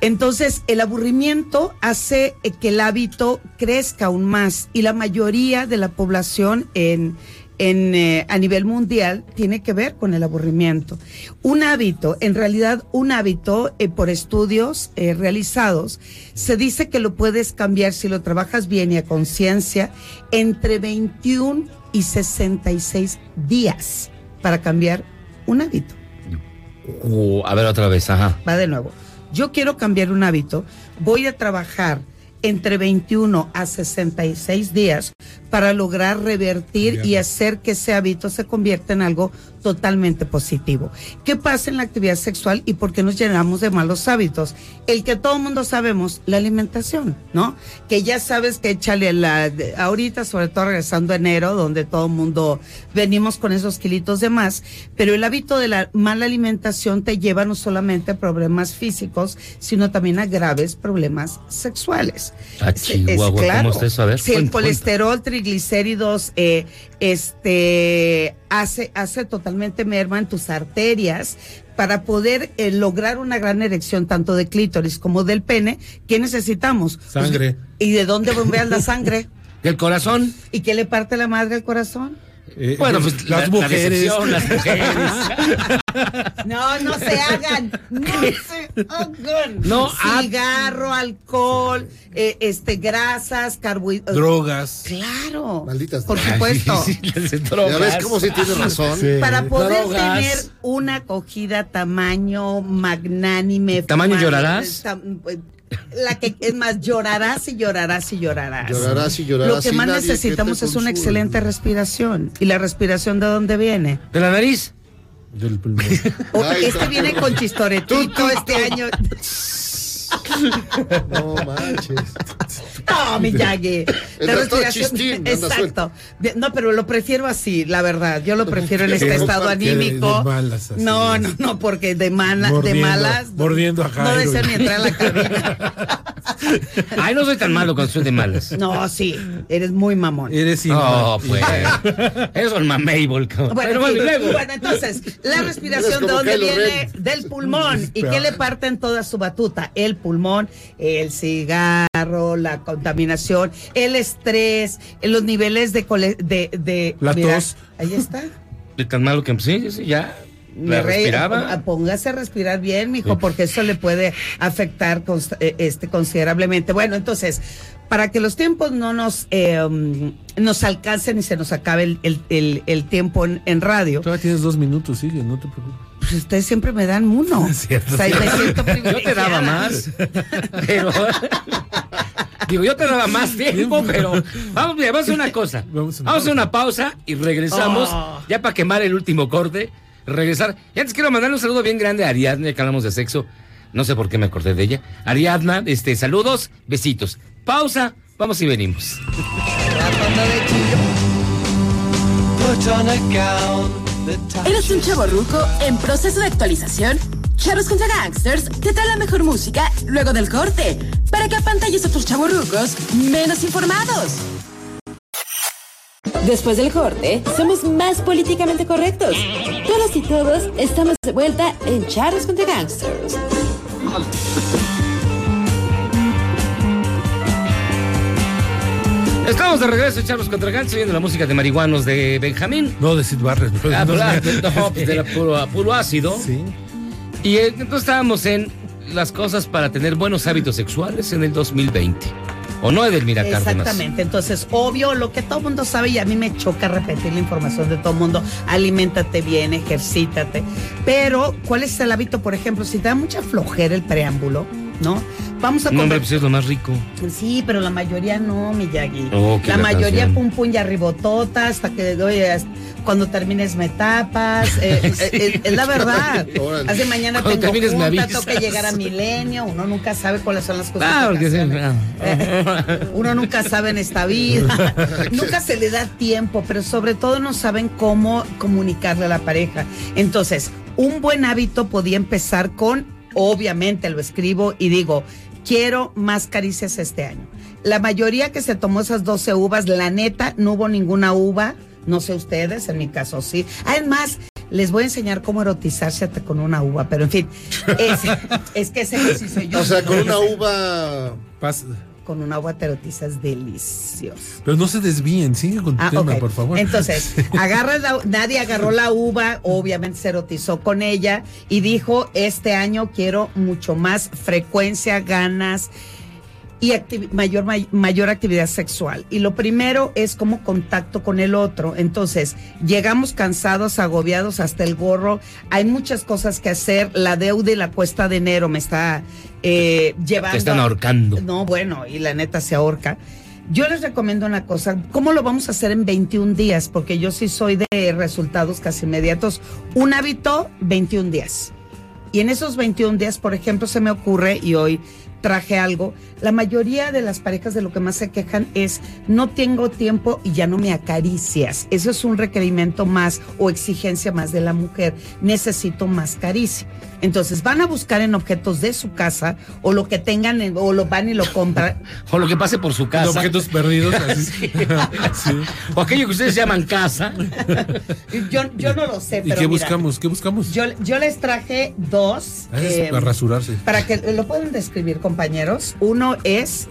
Entonces, el aburrimiento hace eh, que el hábito crezca aún más y la mayoría de la población en, en, eh, a nivel mundial tiene que ver con el aburrimiento. Un hábito, en realidad un hábito eh, por estudios eh, realizados, se dice que lo puedes cambiar si lo trabajas bien y a conciencia entre 21 y 66 días para cambiar un hábito. Uh, a ver otra vez, ajá. Va de nuevo. Yo quiero cambiar un hábito, voy a trabajar entre 21 a 66 días para lograr revertir y hacer que ese hábito se convierta en algo totalmente positivo. ¿Qué pasa en la actividad sexual y por qué nos llenamos de malos hábitos? El que todo el mundo sabemos, la alimentación, ¿no? Que ya sabes que échale la, ahorita, sobre todo regresando a enero, donde todo el mundo venimos con esos kilitos de más, pero el hábito de la mala alimentación te lleva no solamente a problemas físicos, sino también a graves problemas sexuales. Ah, Chihuahua, ¿cómo está eso? A ver, Si el cuenta. colesterol, triglicéridos, eh, este, hace, hace totalmente merma en tus arterias. Para poder eh, lograr una gran erección tanto de clítoris como del pene, ¿qué necesitamos? Pues, Sangre. ¿Y de dónde bombea la sangre? (laughs) ¿Del corazón? ¿Y qué le parte la madre al corazón? Eh, Bueno, pues las la- la mujeres. las (laughs) mujeres. No, no se hagan. No (laughs) se hagan. No, ah- Cigarro, alcohol, eh, este, grasas, carbohidratos. Drogas. Claro. Malditas Por supuesto. Sí, sí, las Ya ves cómo sí tiene razón. Sí. Para poder Drogas. tener una acogida tamaño magnánime. ¿Tamaño llorarás? tam- eh, La que es más, llorarás y llorarás y llorarás. Llorarás y llorarás Lo que más necesitamos es una excelente respiración. ¿Y la respiración de dónde viene? ¿De la nariz? Del pulmón. (laughs) O- Ay, este viene con chistoretito este año. (laughs) (laughs) No manches. No, Miyagi. Chistín anda Exacto. No, pero lo prefiero así, la verdad. Yo lo prefiero en este estado anímico. de malas, así no, no, no, porque de, mala, de malas. mordiendo a No Jairo. deseo ni entrar a la cabina. (laughs) Ay, no soy tan malo cuando soy de malas. No, sí, eres muy mamón. Eres No, pues. Eso es el mamable. Bueno, Pero bueno, en y fin, luego. bueno, entonces, la respiración de dónde Kylo viene Ren. del pulmón y qué le parte en toda su batuta, el pulmón, el cigarro, la contaminación, el estrés, los niveles de cole- de, de La mira, tos. Ahí está. (laughs) De tan malo que sí, sí, ya. mi ¿La rey, respiraba? a- póngase a respirar bien, mijo, porque eso le puede afectar eh, este, considerablemente. Bueno, entonces, para que los tiempos no nos, eh, nos alcancen y se nos acabe el, el- el- el tiempo en, en radio, Todavía tienes dos minutos, sigue, no te preocupes. Pues ustedes siempre me dan uno. (laughs) cierto. O sea, y me siento (laughs) Yo te daba más. Pero. (laughs) Digo, yo te daba más tiempo, pero. Vamos, mira, vamos a hacer una cosa. Vamos a hacer una pausa y regresamos. Oh. Ya para quemar el último corte. Regresar. Y antes quiero mandarle un saludo bien grande a Ariadna, ya que hablamos de sexo. No sé por qué me acordé de ella. Ariadna, este, saludos, besitos. Pausa, vamos y venimos. ¿Eres un chavo ruco en proceso de actualización? Charros contra Gangsters te trae la mejor música luego del corte para que apantalles a otros chavos rucos menos informados. Después del corte, somos más políticamente correctos. Todas y todos estamos de vuelta en Charros contra Gangsters. Estamos de regreso, Charlos contra Gantz, oyendo la música de marihuanos de Benjamín. No, de Sid Barrett. Ah, No, ah, no. no, pues de la puro, puro ácido. Sí. Y eh, entonces estábamos en las cosas para tener buenos hábitos sexuales en el 2020. ¿O no, Edelmira Cárdenas? Exactamente, entonces obvio lo que todo el mundo sabe y a mí me choca repetir la información de todo el mundo, aliméntate bien, ejercítate, pero ¿cuál es el hábito, por ejemplo, si te da mucha flojera el preámbulo, ¿no? Vamos a No, hombre, comprar- pues es lo más rico. Sí, pero la mayoría no, Miyagi. Oh, la la mayoría canción. pum pum y arribotota hasta que oye, hasta- cuando termines me tapas. eh, (laughs) eh, eh, es la verdad. Hace mañana Cuando tengo termines me junta, tengo que llegar a milenio. Uno nunca sabe cuáles son las cosas. Ah, Uno nunca sabe en esta vida. (laughs) (laughs) nunca se le da tiempo, pero sobre todo no saben cómo comunicarle a la pareja. Entonces, un buen hábito podía empezar con, obviamente lo escribo y digo, quiero más caricias este año. La mayoría que se tomó esas 12 uvas, la neta, no hubo ninguna uva. No sé ustedes, en mi caso sí. Además, les voy a enseñar cómo erotizarse hasta con una uva, pero en fin, es, (laughs) es que ese ejercicio yo. O sea, con una uva. Con una uva te erotizas delicioso. Pero no se desvíen, sigue con tu Ah, tema, por favor. Entonces, (laughs) agarra la- nadie agarró la uva, obviamente se erotizó con ella y dijo, este año quiero mucho más frecuencia, ganas y mayor, may- mayor actividad sexual. Y lo primero es como contacto con el otro. Entonces, llegamos cansados, agobiados hasta el gorro. Hay muchas cosas que hacer. La deuda y la cuesta de enero me está eh, llevando. Te están ahorcando. no, bueno, y la neta se ahorca. Yo les recomiendo una cosa, ¿cómo lo vamos a hacer en 21 días? Porque yo sí soy de resultados casi inmediatos. Un hábito, 21 días. Y en esos 21 días, por ejemplo, se me ocurre, y hoy traje algo, la mayoría de las parejas de lo que más se quejan es, no tengo tiempo y ya no me acaricias. Eso es un requerimiento más o exigencia más de la mujer. Necesito más caricia. Entonces van a buscar en objetos de su casa o lo que tengan en- o lo van y lo compran. (laughs) O lo que pase por su casa. Objetos perdidos, (laughs) así. Sí. O aquello que ustedes llaman casa. Yo, yo no lo sé, ¿Y pero qué mira, buscamos? ¿Qué buscamos? Yo, yo les traje dos. Ah, eh, para rasurarse. para que lo puedan describir, compañeros. Uno es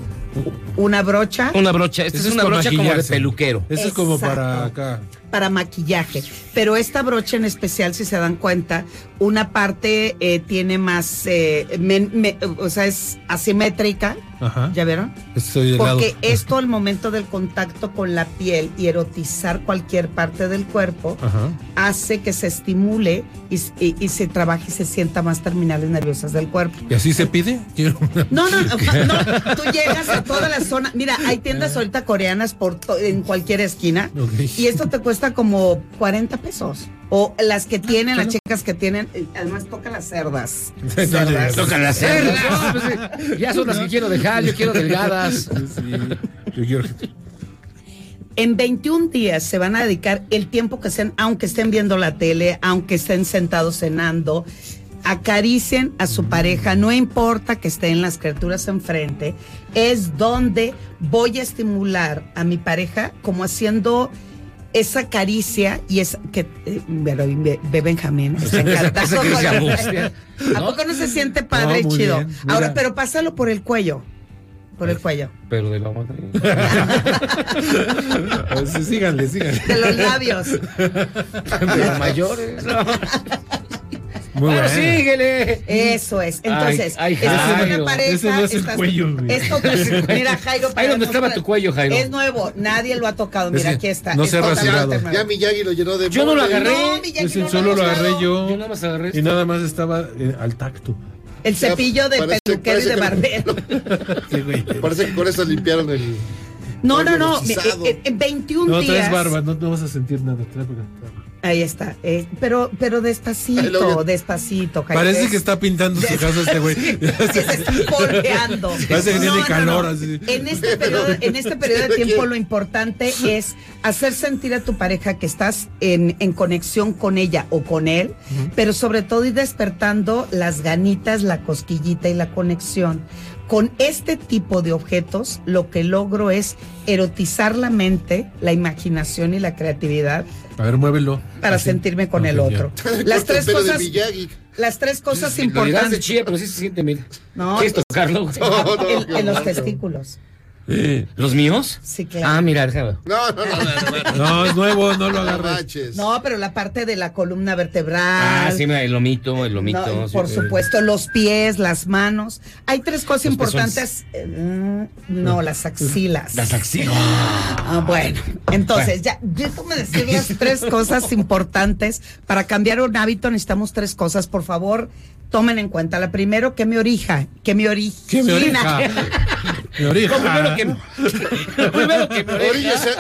una brocha. Una brocha. Esta es es una brocha como de peluquero. Ese es como para acá. Para maquillaje. Pero esta brocha en especial, si se dan cuenta, una parte eh, tiene más, eh, men- me- o sea, es asimétrica. Ajá. ¿Ya vieron? Estoy. Porque esto al momento del contacto con la piel y erotizar cualquier parte del cuerpo Ajá. hace que se estimule y, y- y se trabaje y se sienta más terminales nerviosas del cuerpo. ¿Y así se pide? Una- No, no, no, no, tú llegas a toda la zona. Mira, hay tiendas ahorita coreanas por en cualquier esquina Ok. y esto te cuesta como 40 pesos. O las que tienen, las chicas que tienen, eh, además toca las cerdas. (laughs) Cerdas. Tocan las cerdas. No, pues, ya son las que quiero dejar, yo quiero delgadas. Yo quiero- En 21 días se van a dedicar el tiempo que sean, aunque estén viendo la tele, aunque estén sentados cenando, acaricien a su pareja, no importa que estén las criaturas enfrente, es donde voy a estimular a mi pareja como haciendo esa caricia y es que eh, ve, ve Benjamín (laughs) encantado Esa angustia. ¿A poco no se siente padre No, y chido? bien. Ahora, pero pásalo por el cuello. Por el cuello. Pero de la madre. (laughs) Sí, síganle, síganle. De los labios. De los mayores. no. (laughs) Muy Bueno, bueno. síguele. Eso es. Entonces, Ay, ay, Jairo. una pareja. Ese no es el estás- cuello, güey. es total- (laughs) mira, Jairo. para Ahí donde estaba tu cuello, Jairo. Es nuevo, nadie lo ha tocado. Mira, aquí está. no se ha rasurado. Ya Miyagi lo llenó de Yo no lo agarré. No, Miyagi, Ese no lo solo lo agarré yo. Yo nada más agarré Y nada más estaba eh, al tacto. El cepillo de Parece- peluquero y de que- barbero. (laughs) Sí, güey. Parece que con eso limpiaron el. No, no, no. rostizado. eh, eh, En 21 No días. traes barba, no, no vas a sentir nada. Ahí está. eh, pero, pero despacito, despacito. Jairo. Parece que está pintando su casa este güey. (laughs) se está (laughs) polveando. Parece que No, tiene no, calor no. así. En este periodo, en este periodo de tiempo lo importante es hacer sentir a tu pareja que estás en, en conexión con ella o con él, pero sobre todo ir despertando las ganitas, la cosquillita y la conexión. Con este tipo de objetos lo que logro es erotizar la mente, la imaginación y la creatividad A ver, muévelo. para Así. sentirme con el otro. (laughs) Las tres de cosas, las tres cosas de importantes. chía, pero sí se siente, mira. No, ¿Quieres tocarlo? (laughs) No, no, en, los horror. Testículos. ¿Los míos? Sí, claro. Ah, mira, déjame. No, no, no, no, no. No, es nuevo, no lo manches. No, pero la parte de la columna Ah, vertebral. sí, mira, el lomito, el lomito. no, sí. por supuesto, los pies, las manos. Hay tres cosas Los importantes. Eh, no, las axilas. Las axilas. Ah, bueno, entonces ya, déjame decir las tres cosas importantes. Para cambiar un hábito necesitamos tres cosas. Por favor, tomen en cuenta. La primero, que me orija, que me origina. ¿Qué me orija? (laughs) Me orija. Lo primero que, lo primero que me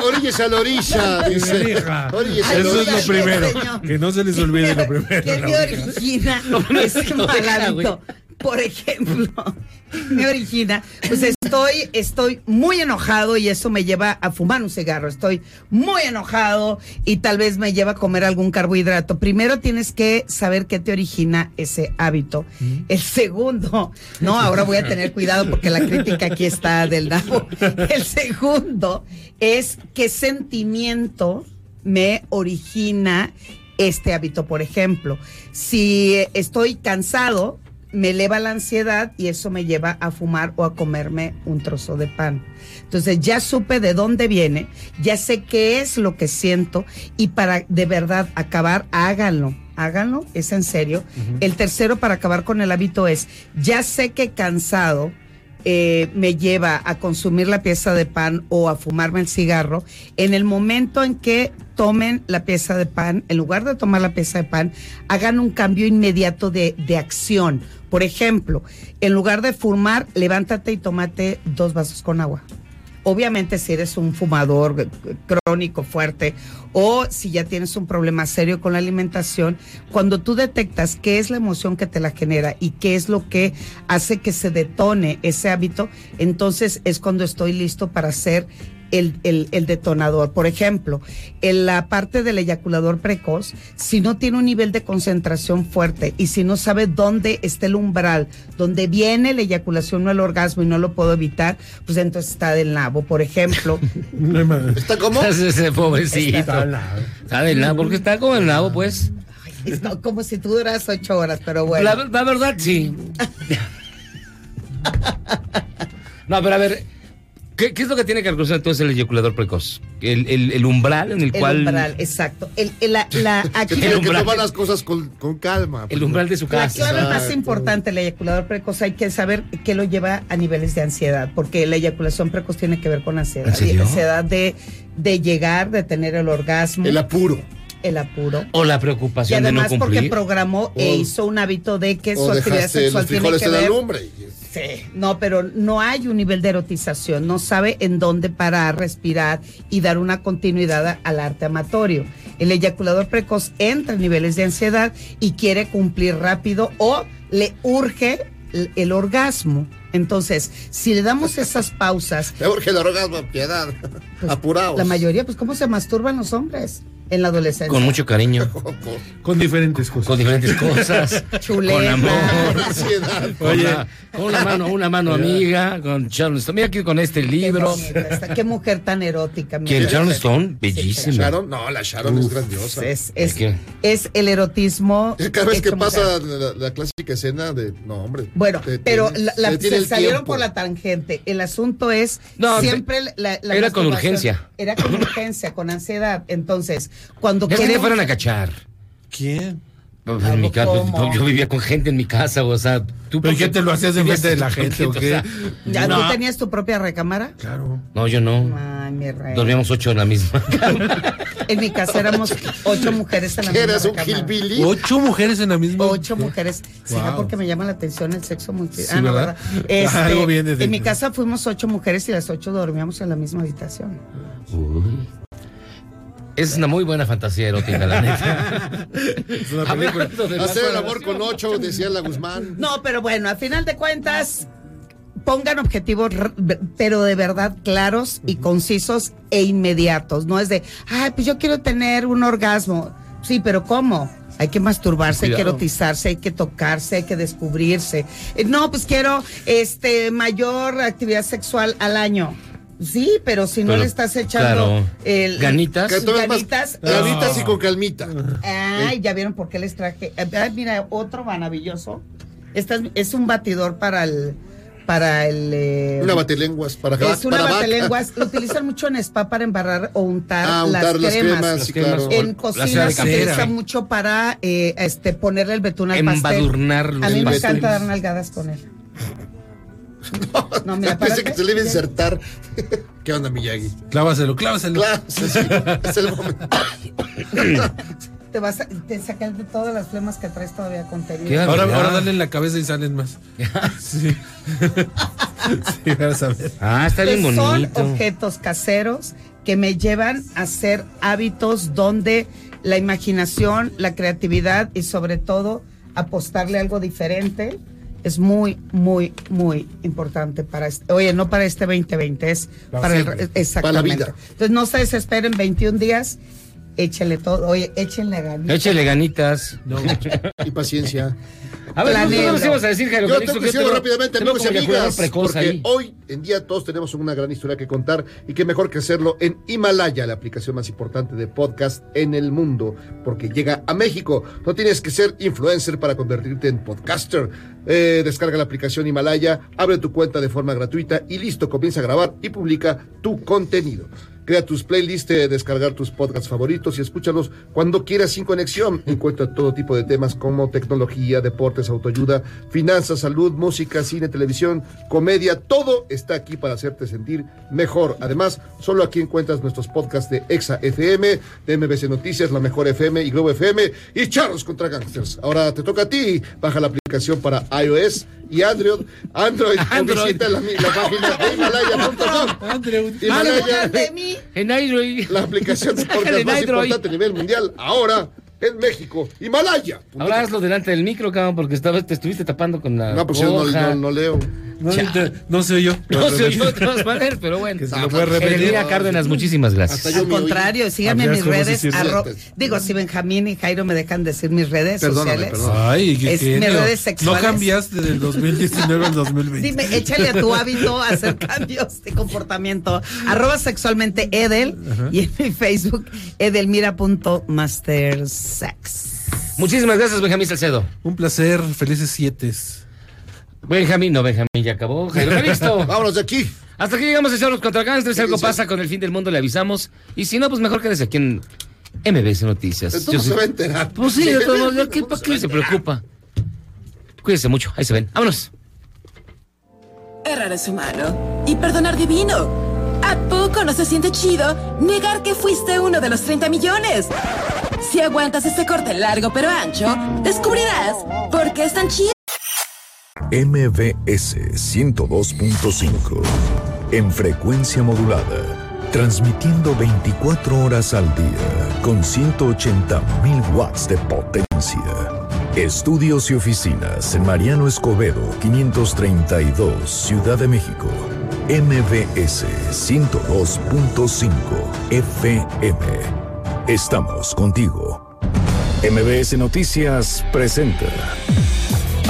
oríllese a la orilla, (laughs) Que dice. Oríllese a la Eso es orilla. lo primero. señor. Que no se les olvide lo (laughs) primero. ¿Qué la me orija. origina orija, hábito? Por ejemplo, (laughs) me origina, pues estoy, estoy muy enojado y eso me lleva a fumar un cigarro. Estoy muy enojado y tal vez me lleva a comer algún carbohidrato. Primero tienes que saber qué te origina ese hábito. El segundo, no, ahora voy a tener cuidado porque la crítica aquí está del nabo. El segundo es qué sentimiento me origina este hábito. Por ejemplo, si estoy cansado, me eleva la ansiedad y eso me lleva a fumar o a comerme un trozo de pan. Entonces ya supe de dónde viene, ya sé qué es lo que siento y para de verdad acabar, háganlo. Háganlo, es en serio. El tercero para acabar con el hábito es, ya sé que cansado, eh, me lleva a consumir la pieza de pan o a fumarme el cigarro, en el momento en que tomen la pieza de pan, en lugar de tomar la pieza de pan, hagan un cambio inmediato de, de acción. Por ejemplo, en lugar de fumar, levántate y tómate dos vasos con agua. Obviamente si eres un fumador crónico fuerte o si ya tienes un problema serio con la alimentación, cuando tú detectas qué es la emoción que te la genera y qué es lo que hace que se detone ese hábito, entonces es cuando estoy listo para hacer el, el- el detonador. Por ejemplo, en la parte del eyaculador precoz, si no tiene un nivel de concentración fuerte y si no sabe dónde está el umbral, donde viene la eyaculación o el orgasmo y no lo puedo evitar, pues entonces está del nabo. Por ejemplo, (laughs) No. ¿Está como? (laughs) Ese pobrecito. Está del nabo, porque está como el nabo, pues. es no, como si tú duras ocho horas, pero bueno. La, la verdad, sí. (laughs) No, pero a ver, ¿qué, qué es lo que tiene que alcanzar entonces el eyaculador precoz? El, el- el umbral en el, el cual. umbral, exacto. El, el- la, la, (laughs) Que umbral. tomar las cosas con, con calma. El umbral de su La casa. clave más importante del eyaculador precoz hay que saber qué lo lleva a niveles de ansiedad, porque la eyaculación precoz tiene que ver con ansiedad. ¿En serio? Ansiedad de, de llegar, de tener el orgasmo, El apuro. el apuro. O la Y preocupación de no además porque cumplir. programó e hizo un hábito de que su actividad sexual tiene que la ver. lumbre. Sí, no, pero no hay un nivel de erotización, no sabe en dónde parar, respirar y dar una continuidad a- al arte amatorio. El eyaculador precoz entra en niveles de ansiedad y quiere cumplir rápido o le urge el, el orgasmo. Entonces, si le damos esas pausas, (laughs) Me urge el orgasmo, piedad. Apurados. la mayoría, pues, ¿cómo se masturban los hombres en la adolescencia? Con mucho cariño, (laughs) Con diferentes cosas. con diferentes cosas, (laughs) Chuleta. con amor, Ansiedad. con, Oye. la- con una mano, una mano amiga, con Charleston. Mira aquí con este Qué libro. bonita Qué mujer tan erótica. el vida. Charleston, bellísimo. Sharon, no, la Sharon es grandiosa. Es, es, es el erotismo. Cada vez que pasa la, la clásica escena de. No, hombre. Bueno, te- pero te- la, la- se salieron tiempo. por la tangente. El asunto es No, siempre la, la era con urgencia. Era con urgencia, con ansiedad. Entonces, cuando Ya que te fueran a cachar. ¿Quién? Pues, en mi casa, ¿Cómo? yo vivía con gente en mi casa, o sea, tú ¿Pero qué te lo hacías vivías enfrente de la gente o qué? sea, ¿Ya no, tú tenías tu propia recámara? Claro. no, yo no. Ay, mi rey. Dormíamos ocho en la misma. (laughs) En mi casa éramos ocho mujeres en la misma ¿Eras un hillbilly? Ocho mujeres en la misma. Ocho mujeres. ¿Será Wow. porque me llama la atención el sexo multi? Sí, ¿verdad? (laughs) Este, Algo viene de- en mi casa fuimos ocho mujeres y las ocho dormíamos en la misma habitación. Uy. Es una muy buena fantasía erótica, la neta. (laughs) Es una película. Hacer el amor con ocho, decía la Guzmán. No, pero bueno, al final de cuentas, pongan objetivos, r- pero de verdad claros y concisos e inmediatos. No es de, ay, pues yo quiero tener un orgasmo. Sí, pero ¿cómo? Hay que masturbarse, hay que erotizarse, hay que tocarse, hay que descubrirse. Eh, No, pues quiero este mayor actividad sexual al año. Sí, pero si no Pero, le estás echando claro. el, Ganitas. Ganitas, ganitas eh, y con calmita. Ay, ya vieron por qué les traje. Ay, mira, otro maravilloso. Esta es, es un batidor para el. Para el. eh, Una batelenguas para es una para vaca. batelenguas. Lo utilizan mucho en spa para embarrar o untar, Ah, untar las las cremas. cremas, sí, claro. En cocina se utiliza mucho para este, este, ponerle el betún al pastel. A mí me encanta dar nalgadas con él. No, (laughs) mira, Pensé párate. que se le iba a insertar. (laughs) ¿Qué onda, Miyagi? Clávaselo, clávaselo. Sí, es el momento. (coughs) Te vas a te sacas de todas las flemas que traes todavía contenido. Ahora, ahora dale en la cabeza y salen más. (laughs) Sí. sí, vas a ver. Ah, está bien son objetos caseros que me llevan a hacer hábitos donde la imaginación, la creatividad y sobre todo apostarle algo diferente es muy, muy, muy importante para este, oye, no para este 2020, es Para para, el, exactamente. Para la vida. Entonces no se desesperen 21 días, échele todo, oye, échenle ganas. Échele ganitas. No. Y paciencia. A ver, ¿qué Planelo. nos íbamos a decir, Jairo? Yo tengo que decirlo rápidamente, amigos y amigas, porque ahí. hoy en día todos tenemos una gran historia que contar y qué mejor que hacerlo en Himalaya, la aplicación más importante de podcast en el mundo, porque llega a México. No tienes que ser influencer para convertirte en podcaster. Eh, descarga la aplicación Himalaya, abre tu cuenta de forma gratuita y listo, comienza a grabar y publica tu contenido. Crea tus playlists, de descargar tus podcasts favoritos y escúchalos cuando quieras sin conexión. Encuentra todo tipo de temas como tecnología, deportes, autoayuda, finanzas, salud, música, cine, televisión, comedia. Todo está aquí para hacerte sentir mejor. Además, solo aquí encuentras nuestros podcasts de Exa FM, de MBC Noticias, La Mejor FM y Globo FM y Charlos contra Gangsters. Ahora te toca a ti. Baja la aplicación para iOS y Android. Android, o (laughs) Android. visita la, la página de Himalaya.com. (laughs) Himalaya. de mí. En Android. La aplicación de (laughs) podcast En más importante a nivel mundial ahora en México. Himalaya. Ahora hazlo delante del micro, cabrón, porque estabas, te estuviste tapando con la No, pues yo no, hoja. no- no leo. No, no se oyó. No se oyó de (laughs) todas maneras, pero bueno. Que se lo puede repetir. Cárdenas, muchísimas gracias. Hasta yo Al contrario, síganme en mis redes. arro- digo, si Benjamín y Jairo me dejan decir mis redes Perdóname, sociales. perdón. Ay, qué Es genio. mis redes No sexuales. cambiaste del 2019 al 2020. Dime, échale a tu hábito a hacer (laughs) cambios de comportamiento. Arroba sexualmente Edel y en mi Facebook edelmira.mastersex. Muchísimas gracias, Benjamín Salcedo. Un placer, felices siete. Benjamín, no, Benjamín ya acabó. Jairo Calixto. (laughs) Vámonos de aquí. Hasta aquí llegamos a echarnos contra Gangsters. Si algo pasa con el fin del mundo, le avisamos. Y si no, pues mejor quédese aquí en MBS Noticias. Yo no se va a enterar. Pues sí, de (laughs) ¿qué, ¿para qué se preocupa? Cuídense mucho, ahí se ven. Vámonos. Errar es humano y perdonar divino. ¿A poco no se siente chido negar que fuiste uno de los 30 millones? Si aguantas este corte largo pero ancho, descubrirás por qué es tan chido. MBS 102.5 en frecuencia modulada, transmitiendo 24 horas al día con 180.000 watts de potencia. Estudios y oficinas en Mariano Escobedo 532, Ciudad de México. MBS 102.5 FM. Estamos contigo. MBS Noticias presenta